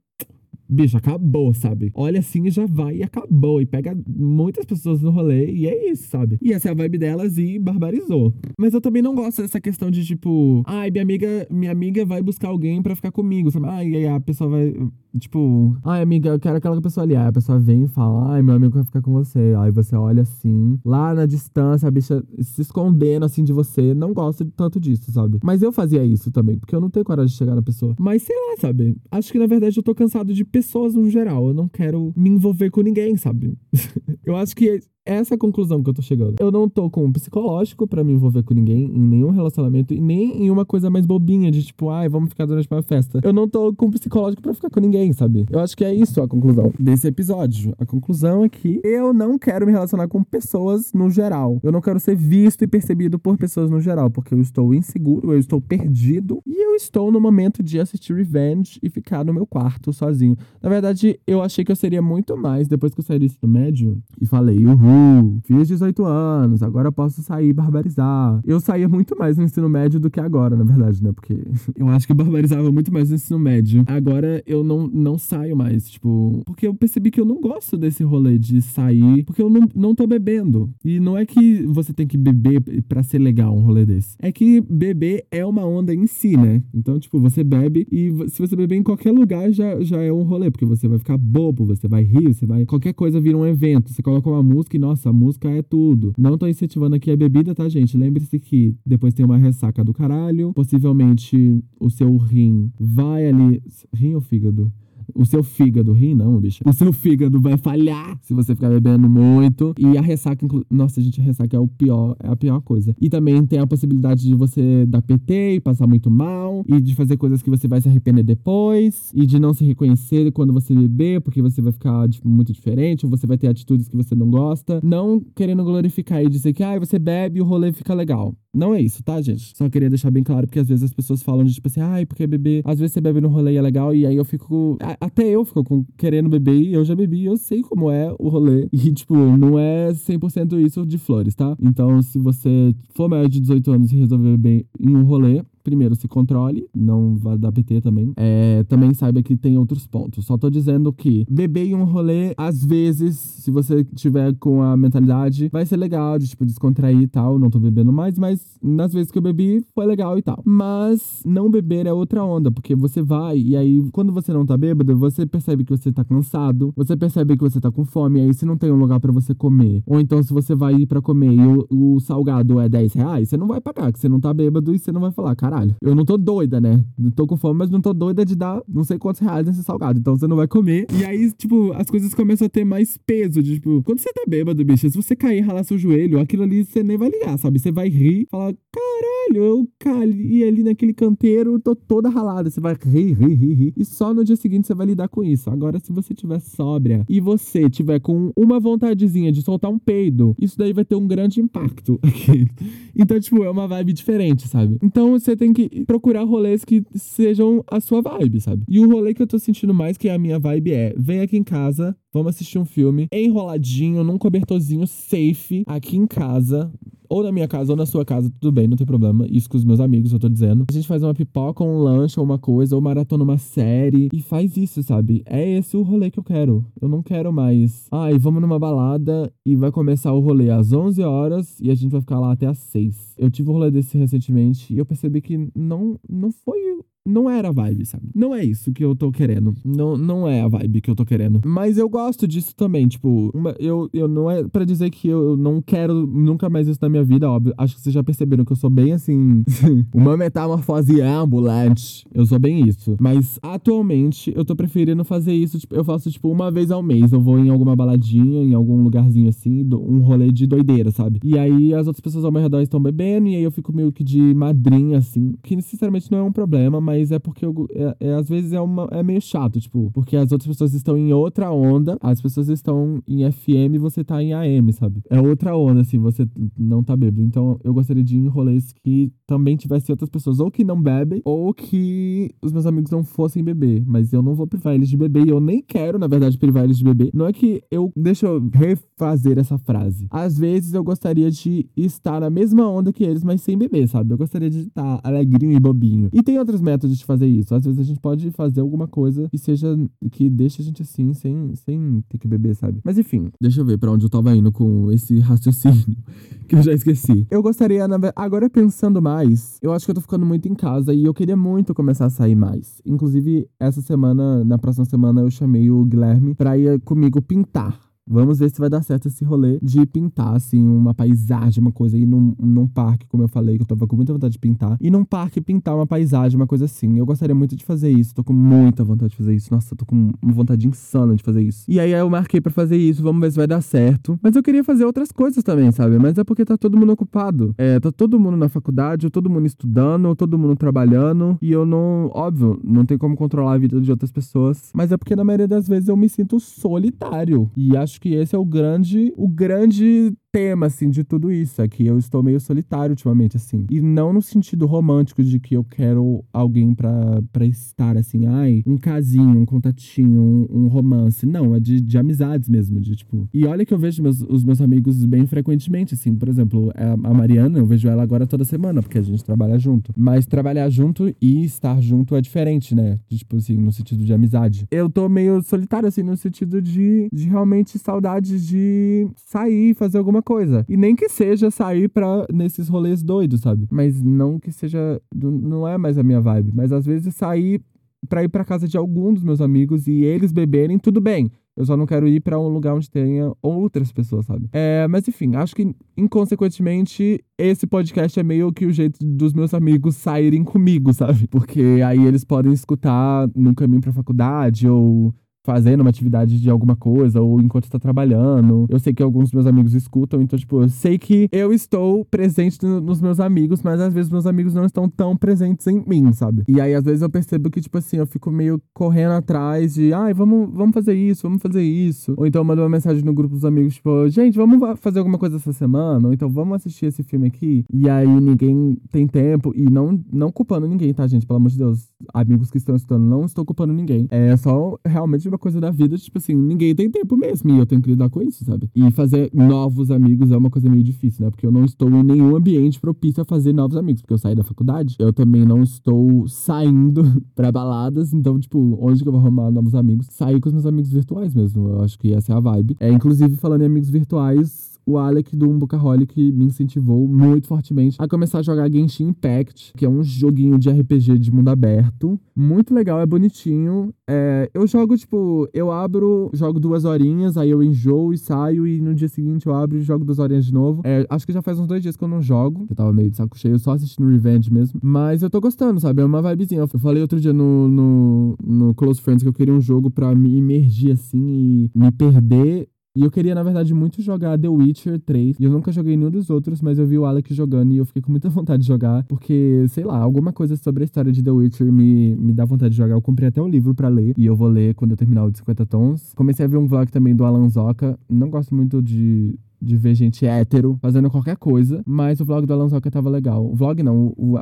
bicho, acabou, sabe? Olha assim e já vai e acabou. E pega muitas pessoas no rolê e é isso, sabe? E essa é a vibe delas e barbarizou. Mas eu também não gosto dessa questão de tipo, ai, minha amiga, minha amiga vai buscar alguém para ficar comigo, sabe? Ai, a pessoa vai Tipo, ai, amiga, eu quero aquela pessoa ali. Aí a pessoa vem e fala, ai, meu amigo vai ficar com você. Aí você olha assim, lá na distância, a bicha se escondendo assim de você. Não gosta tanto disso, sabe? Mas eu fazia isso também, porque eu não tenho coragem de chegar na pessoa. Mas sei lá, sabe? Acho que na verdade eu tô cansado de pessoas no geral. Eu não quero me envolver com ninguém, sabe? [LAUGHS] eu acho que essa é a conclusão que eu tô chegando. Eu não tô com um psicológico para me envolver com ninguém, em nenhum relacionamento, e nem em uma coisa mais bobinha de tipo, ai, vamos ficar durante uma festa. Eu não tô com um psicológico para ficar com ninguém, sabe? Eu acho que é isso a conclusão desse episódio. A conclusão é que eu não quero me relacionar com pessoas no geral. Eu não quero ser visto e percebido por pessoas no geral, porque eu estou inseguro, eu estou perdido e eu estou no momento de assistir Revenge e ficar no meu quarto sozinho. Na verdade, eu achei que eu seria muito mais depois que eu saí do médio e falei, uhul fiz 18 anos, agora posso sair e barbarizar. Eu saía muito mais no ensino médio do que agora, na verdade, né? Porque [LAUGHS] eu acho que eu barbarizava muito mais no ensino médio. Agora eu não, não saio mais, tipo, porque eu percebi que eu não gosto desse rolê de sair, porque eu não, não tô bebendo. E não é que você tem que beber para ser legal um rolê desse. É que beber é uma onda em si, né? Então, tipo, você bebe e se você beber em qualquer lugar já, já é um rolê, porque você vai ficar bobo, você vai rir, você vai. Qualquer coisa vira um evento. Você coloca uma música e nossa, música é tudo. Não tô incentivando aqui a bebida, tá, gente? Lembre-se que depois tem uma ressaca do caralho. Possivelmente o seu rim vai ali. Rim ou fígado? O seu fígado, rim não, bicha. O seu fígado vai falhar se você ficar bebendo muito. E a ressaca, nossa, gente, a ressaca é o pior, é a pior coisa. E também tem a possibilidade de você dar PT e passar muito mal. E de fazer coisas que você vai se arrepender depois. E de não se reconhecer quando você beber, porque você vai ficar tipo, muito diferente. Ou você vai ter atitudes que você não gosta. Não querendo glorificar e dizer que, ah, você bebe e o rolê fica legal. Não é isso, tá, gente? Só queria deixar bem claro, porque às vezes as pessoas falam de tipo assim, ai, porque beber. Às vezes você bebe no rolê e é legal, e aí eu fico. Até eu fico com, querendo beber, e eu já bebi, eu sei como é o rolê. E, tipo, não é 100% isso de flores, tá? Então, se você for maior de 18 anos e resolver beber em um rolê, primeiro, se controle, não vai dar PT também. É, também saiba que tem outros pontos. Só tô dizendo que beber em um rolê, às vezes, se você tiver com a mentalidade, vai ser legal de, tipo, descontrair e tal. Não tô bebendo mais, mas nas vezes que eu bebi, foi legal e tal. Mas não beber é outra onda, porque você vai e aí, quando você não tá bêbado, você percebe que você tá cansado, você percebe que você tá com fome, aí se não tem um lugar para você comer. Ou então, se você vai ir para comer e o, o, salgado é 10 reais, você não vai pagar, que você não tá bêbado e você não vai falar, cara caralho, eu não tô doida, né? Tô com fome, mas não tô doida de dar não sei quantos reais nesse salgado. Então você não vai comer. E aí, tipo, as coisas começam a ter mais peso. De, tipo, quando você tá bêbado, bicho, se você cair e ralar seu joelho, aquilo ali você nem vai ligar, sabe? Você vai rir, falar, caralho, eu caí ali naquele canteiro, tô toda ralada. Você vai rir, rir, rir, rir. E só no dia seguinte você vai lidar com isso. Agora, se você tiver sóbria e você tiver com uma vontadezinha de soltar um peido, isso daí vai ter um grande impacto [LAUGHS] aqui. Então, tipo, é uma vibe diferente, sabe? Então você tem que procurar rolês que sejam a sua vibe, sabe? E o rolê que eu tô sentindo mais que é a minha vibe é: vem aqui em casa, vamos assistir um filme enroladinho, num cobertorzinho safe, aqui em casa ou na minha casa ou na sua casa, tudo bem, não tem problema. Isso com os meus amigos, eu tô dizendo. A gente faz uma pipoca, um lanche ou uma coisa, ou maratona uma série e faz isso, sabe? É esse o rolê que eu quero. Eu não quero mais. Ai, vamos numa balada e vai começar o rolê às 11 horas e a gente vai ficar lá até às 6. Eu tive um rolê desse recentemente e eu percebi que não, não foi não era a vibe, sabe? Não é isso que eu tô querendo. Não, não é a vibe que eu tô querendo. Mas eu gosto disso também, tipo, uma, eu, eu não é para dizer que eu não quero nunca mais isso na minha vida, óbvio. Acho que vocês já perceberam que eu sou bem assim, [LAUGHS] uma metamorfose ambulante. Eu sou bem isso. Mas atualmente eu tô preferindo fazer isso, tipo, eu faço tipo uma vez ao mês. Eu vou em alguma baladinha, em algum lugarzinho assim, um rolê de doideira, sabe? E aí as outras pessoas ao meu redor estão bebendo e aí eu fico meio que de madrinha assim, que sinceramente não é um problema, mas mas é porque eu, é, é, às vezes é, uma, é meio chato, tipo, porque as outras pessoas estão em outra onda, as pessoas estão em FM e você tá em AM, sabe? É outra onda, assim, você não tá bêbado. Então eu gostaria de ir em rolês que também tivesse outras pessoas, ou que não bebem, ou que os meus amigos não fossem beber. Mas eu não vou privar eles de beber, e eu nem quero, na verdade, privar eles de beber. Não é que eu. Deixa eu refazer essa frase. Às vezes eu gostaria de estar na mesma onda que eles, mas sem beber, sabe? Eu gostaria de estar alegrinho e bobinho. E tem outras metas certo de fazer isso. Às vezes a gente pode fazer alguma coisa que seja. que deixe a gente assim, sem, sem ter que beber, sabe? Mas enfim, deixa eu ver pra onde eu tava indo com esse raciocínio [LAUGHS] que eu já esqueci. Eu gostaria, agora pensando mais, eu acho que eu tô ficando muito em casa e eu queria muito começar a sair mais. Inclusive, essa semana, na próxima semana, eu chamei o Guilherme pra ir comigo pintar. Vamos ver se vai dar certo esse rolê de pintar, assim, uma paisagem, uma coisa aí num, num parque, como eu falei, que eu tava com muita vontade de pintar. E num parque pintar uma paisagem, uma coisa assim. Eu gostaria muito de fazer isso. Tô com muita vontade de fazer isso. Nossa, tô com uma vontade insana de fazer isso. E aí eu marquei para fazer isso. Vamos ver se vai dar certo. Mas eu queria fazer outras coisas também, sabe? Mas é porque tá todo mundo ocupado. É, tá todo mundo na faculdade, todo mundo estudando, todo mundo trabalhando. E eu não, óbvio, não tem como controlar a vida de outras pessoas. Mas é porque na maioria das vezes eu me sinto solitário. E acho acho que esse é o grande, o grande tema, assim, de tudo isso. É que eu estou meio solitário ultimamente, assim. E não no sentido romântico de que eu quero alguém pra estar, assim, ai, um casinho, um contatinho, um, um romance. Não, é de, de amizades mesmo, de tipo. E olha que eu vejo meus, os meus amigos bem frequentemente, assim. Por exemplo, a, a Mariana, eu vejo ela agora toda semana, porque a gente trabalha junto. Mas trabalhar junto e estar junto é diferente, né? De, tipo assim, no sentido de amizade. Eu tô meio solitário, assim, no sentido de, de realmente saudade de sair, fazer alguma coisa. E nem que seja sair pra nesses rolês doidos, sabe? Mas não que seja. Não é mais a minha vibe. Mas às vezes sair pra ir pra casa de algum dos meus amigos e eles beberem, tudo bem. Eu só não quero ir para um lugar onde tenha outras pessoas, sabe? É, mas enfim, acho que inconsequentemente esse podcast é meio que o jeito dos meus amigos saírem comigo, sabe? Porque aí eles podem escutar no caminho pra faculdade ou fazendo uma atividade de alguma coisa ou enquanto está trabalhando. Eu sei que alguns meus amigos escutam, então, tipo, eu sei que eu estou presente no, nos meus amigos, mas às vezes meus amigos não estão tão presentes em mim, sabe? E aí, às vezes, eu percebo que, tipo assim, eu fico meio correndo atrás de, ai, vamos, vamos fazer isso, vamos fazer isso. Ou então eu mando uma mensagem no grupo dos amigos, tipo, gente, vamos fazer alguma coisa essa semana, ou então vamos assistir esse filme aqui. E aí ninguém tem tempo, e não, não culpando ninguém, tá, gente? Pelo amor de Deus, amigos que estão estudando, não estou culpando ninguém. É só realmente uma coisa da vida, tipo assim, ninguém tem tempo mesmo. E eu tenho que lidar com isso, sabe? E fazer novos amigos é uma coisa meio difícil, né? Porque eu não estou em nenhum ambiente propício a fazer novos amigos. Porque eu saí da faculdade, eu também não estou saindo [LAUGHS] pra baladas. Então, tipo, onde que eu vou arrumar novos amigos? Sair com os meus amigos virtuais mesmo. Eu acho que essa é a vibe. É, inclusive, falando em amigos virtuais, o Alec do Umbucaholic me incentivou muito fortemente a começar a jogar Genshin Impact, que é um joguinho de RPG de mundo aberto. Muito legal, é bonitinho. É, eu jogo, tipo, eu abro, jogo duas horinhas, aí eu enjoo e saio, e no dia seguinte eu abro e jogo duas horinhas de novo. É, acho que já faz uns dois dias que eu não jogo. Eu tava meio de saco cheio, só assistindo Revenge mesmo. Mas eu tô gostando, sabe? É uma vibezinha. Eu falei outro dia no, no, no Close Friends que eu queria um jogo pra me imergir assim e me perder e eu queria, na verdade, muito jogar The Witcher 3. E eu nunca joguei nenhum dos outros, mas eu vi o Alec jogando e eu fiquei com muita [LAUGHS] vontade de jogar. Porque, sei lá, alguma coisa sobre a história de The Witcher me, me dá vontade de jogar. Eu comprei até um livro para ler. E eu vou ler quando eu terminar o de 50 tons. Comecei a ver um vlog também do Alan Zoka. Não gosto muito de de ver gente hétero fazendo qualquer coisa, mas o vlog do Alan Zoka tava legal. O vlog não, o,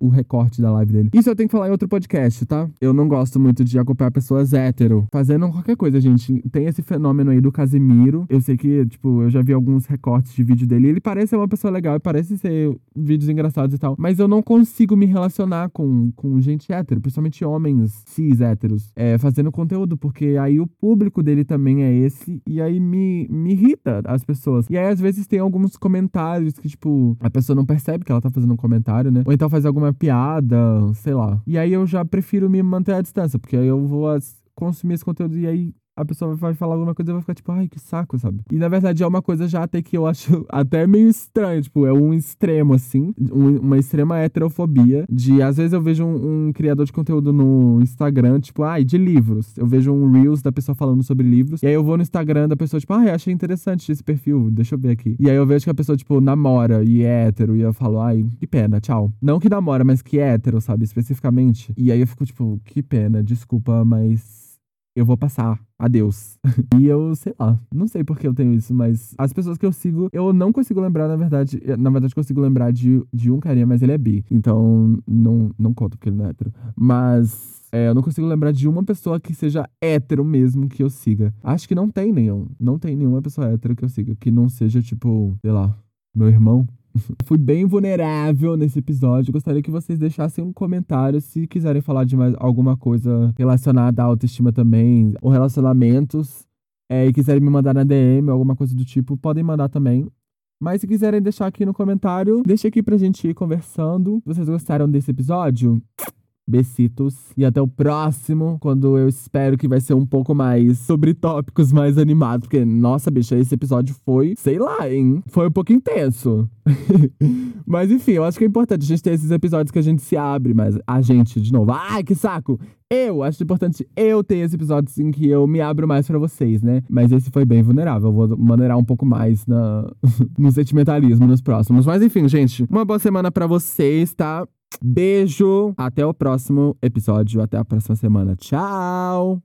o, recorte da live dele. Isso eu tenho que falar em outro podcast, tá? Eu não gosto muito de acompanhar pessoas hétero fazendo qualquer coisa, gente. Tem esse fenômeno aí do Casimiro. Eu sei que, tipo, eu já vi alguns recortes de vídeo dele. Ele parece ser uma pessoa legal parece ser vídeos engraçados e tal, mas eu não consigo me relacionar com, com gente hétero, principalmente homens cis héteros, é, fazendo conteúdo, porque aí o público dele também é esse, e aí me, me irrita as pessoas. E aí, às vezes, tem alguns comentários que, tipo, a pessoa não percebe que ela tá fazendo um comentário, né? Ou então faz alguma piada, sei lá. E aí eu já prefiro me manter à distância, porque aí eu vou consumir esse conteúdo e aí a pessoa vai falar alguma coisa e vai ficar tipo, ai, que saco, sabe? E na verdade é uma coisa já até que eu acho [LAUGHS] até meio estranho, tipo, é um extremo, assim, um, uma extrema heterofobia. De às vezes eu vejo um, um, criador de conteúdo no Instagram, tipo, ai, de livros. Eu vejo um Reels da pessoa falando sobre livros. E aí eu vou no Instagram da pessoa, tipo, ai, achei interessante esse perfil, deixa eu ver aqui. E aí eu vejo que a pessoa, tipo, namora e é hétero. E eu falo, ai, que pena, tchau. Não que namora, mas que é hétero, sabe? Especificamente. E aí eu fico, tipo, que pena, desculpa, mas eu vou passar. Adeus. [LAUGHS] e eu, sei lá, não sei por que eu tenho isso, mas as pessoas que eu sigo, eu não consigo lembrar, na verdade. Eh, na verdade, consigo lembrar de, de um carinha, mas ele é bi. Então, não, não conto porque ele não é hétero. Mas. É, eu não consigo lembrar de uma pessoa que seja hétero mesmo que eu siga. Acho que não tem nenhum. Não tem nenhuma pessoa hétero que eu siga que não seja, tipo, sei lá, meu irmão. [LAUGHS] Fui bem vulnerável nesse episódio. Gostaria que vocês deixassem um comentário se quiserem falar de mais alguma coisa relacionada à autoestima também, ou relacionamentos. É, e quiserem me mandar na DM, alguma coisa do tipo, podem mandar também. Mas se quiserem deixar aqui no comentário, deixa aqui pra gente ir conversando. Vocês gostaram desse episódio, Besitos. E até o próximo, quando eu espero que vai ser um pouco mais sobre tópicos mais animados. Porque, nossa, bicha, esse episódio foi, sei lá, hein? Foi um pouco intenso. [LAUGHS] mas enfim, eu acho que é importante a gente ter esses episódios que a gente se abre, mas a gente, de novo, ai, que saco! Eu acho importante eu ter esse episódio em que eu me abro mais para vocês, né? Mas esse foi bem vulnerável. Eu vou maneirar um pouco mais na... [LAUGHS] no sentimentalismo nos próximos. Mas enfim, gente, uma boa semana para vocês, tá? Beijo, até o próximo episódio, até a próxima semana. Tchau!